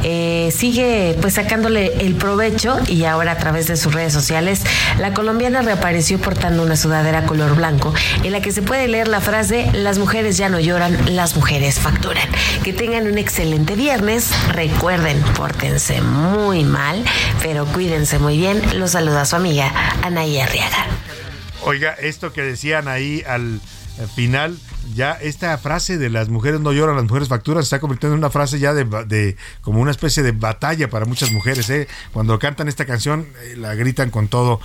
Eh, sigue pues sacándole el provecho y ahora a través de sus redes sociales la colombiana reapareció portando una sudadera color blanco en la que se puede leer la frase las mujeres ya no lloran, las mujeres facturan. Que tengan un excelente viernes. Recuerden, pórtense muy mal, pero cuídense muy bien. Los saluda su amiga Anaí Arriaga. Oiga, esto que decían ahí al final, ya esta frase de las mujeres no lloran, las mujeres facturan, se está convirtiendo en una frase ya de, de como una especie de batalla para muchas mujeres. ¿eh? Cuando cantan esta canción, eh, la gritan con todo,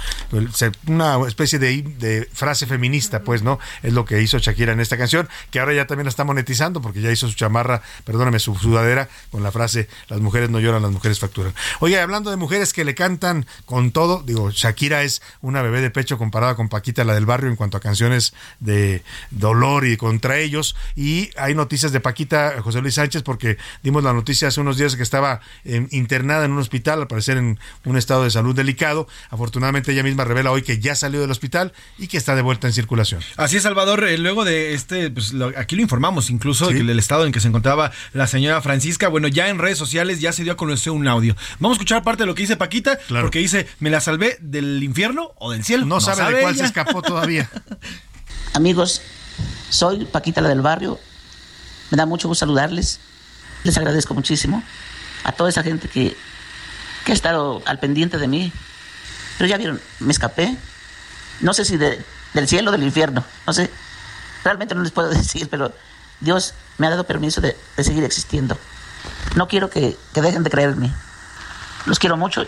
una especie de frase feminista, pues, ¿no? Es lo que hizo Shakira en esta canción, que ahora ya también la está monetizando, porque ya hizo su chamarra, perdóname, su sudadera, con la frase, las mujeres no lloran, las mujeres facturan. Oye, hablando de mujeres que le cantan con todo, digo, Shakira es una bebé de pecho comparada con Paquita, la del barrio, en cuanto a canciones de dolor y con contra ellos. Y hay noticias de Paquita José Luis Sánchez porque dimos la noticia hace unos días que estaba eh, internada en un hospital, al parecer en un estado de salud delicado. Afortunadamente ella misma revela hoy que ya salió del hospital y que está de vuelta en circulación. Así es, Salvador. eh, luego de este, pues lo- aquí lo informamos incluso que el estado en que se encontraba la señora Francisca. Bueno, ya en redes sociales ya se dio a conocer un audio. Vamos a escuchar parte de lo que dice Paquita, porque dice, ¿me la salvé del infierno o del cielo? No sabe de cuál se escapó todavía. Amigos, soy Paquita la del barrio. Me da mucho gusto saludarles. Les agradezco muchísimo a toda esa gente que, que ha estado al pendiente de mí. Pero ya vieron, me escapé. No sé si de- del cielo o del infierno. No sé. Realmente no les puedo decir, pero Dios me ha dado permiso de, de seguir existiendo. No quiero que, que dejen de creerme. Los quiero mucho.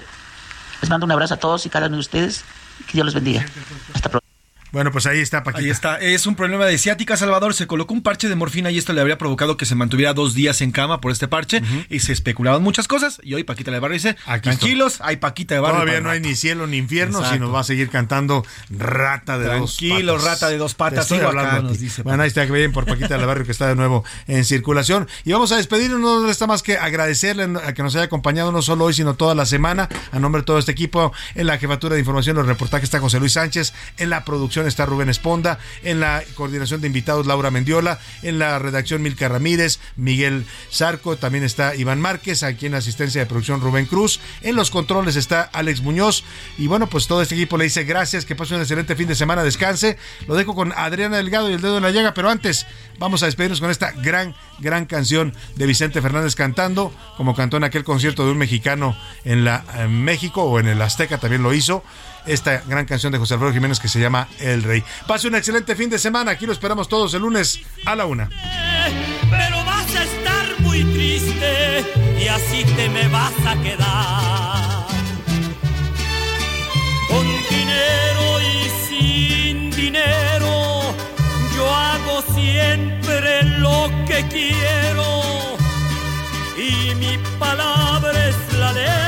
Les mando un abrazo a todos y cada uno de ustedes. Que Dios los bendiga. Hasta pronto. Bueno, pues ahí está, Paquita. Ahí está. Es un problema de ciática, Salvador. Se colocó un parche de morfina y esto le habría provocado que se mantuviera dos días en cama por este parche. Y se especulaban muchas cosas. Y hoy Paquita de Barrio dice, tranquilos, hay Paquita de Barrio. Todavía no hay rato". ni cielo ni infierno, Exacto. sino va a seguir cantando Rata de dos Tranquilo, patas. rata de dos patas, Te estoy acá, nos dice Bueno, ahí está, que bien por Paquita del Barrio que está de nuevo en circulación. Y vamos a despedirnos, no nos resta más que agradecerle a que nos haya acompañado no solo hoy, sino toda la semana. A nombre de todo este equipo, en la jefatura de información, los reportajes está José Luis Sánchez, en la producción está Rubén Esponda, en la coordinación de invitados Laura Mendiola, en la redacción Milka Ramírez, Miguel Zarco, también está Iván Márquez, aquí en la asistencia de producción Rubén Cruz, en los controles está Alex Muñoz y bueno, pues todo este equipo le dice gracias, que pase un excelente fin de semana, descanse. Lo dejo con Adriana Delgado y el dedo en la llaga, pero antes vamos a despedirnos con esta gran, gran canción de Vicente Fernández cantando, como cantó en aquel concierto de un mexicano en la en México o en el Azteca también lo hizo. Esta gran canción de José Alfredo Jiménez que se llama El Rey. Pase un excelente fin de semana. Aquí lo esperamos todos el lunes a la una. pero vas a estar muy triste y así te me vas a quedar. Con dinero y sin dinero, yo hago siempre lo que quiero y mi palabra es la ley.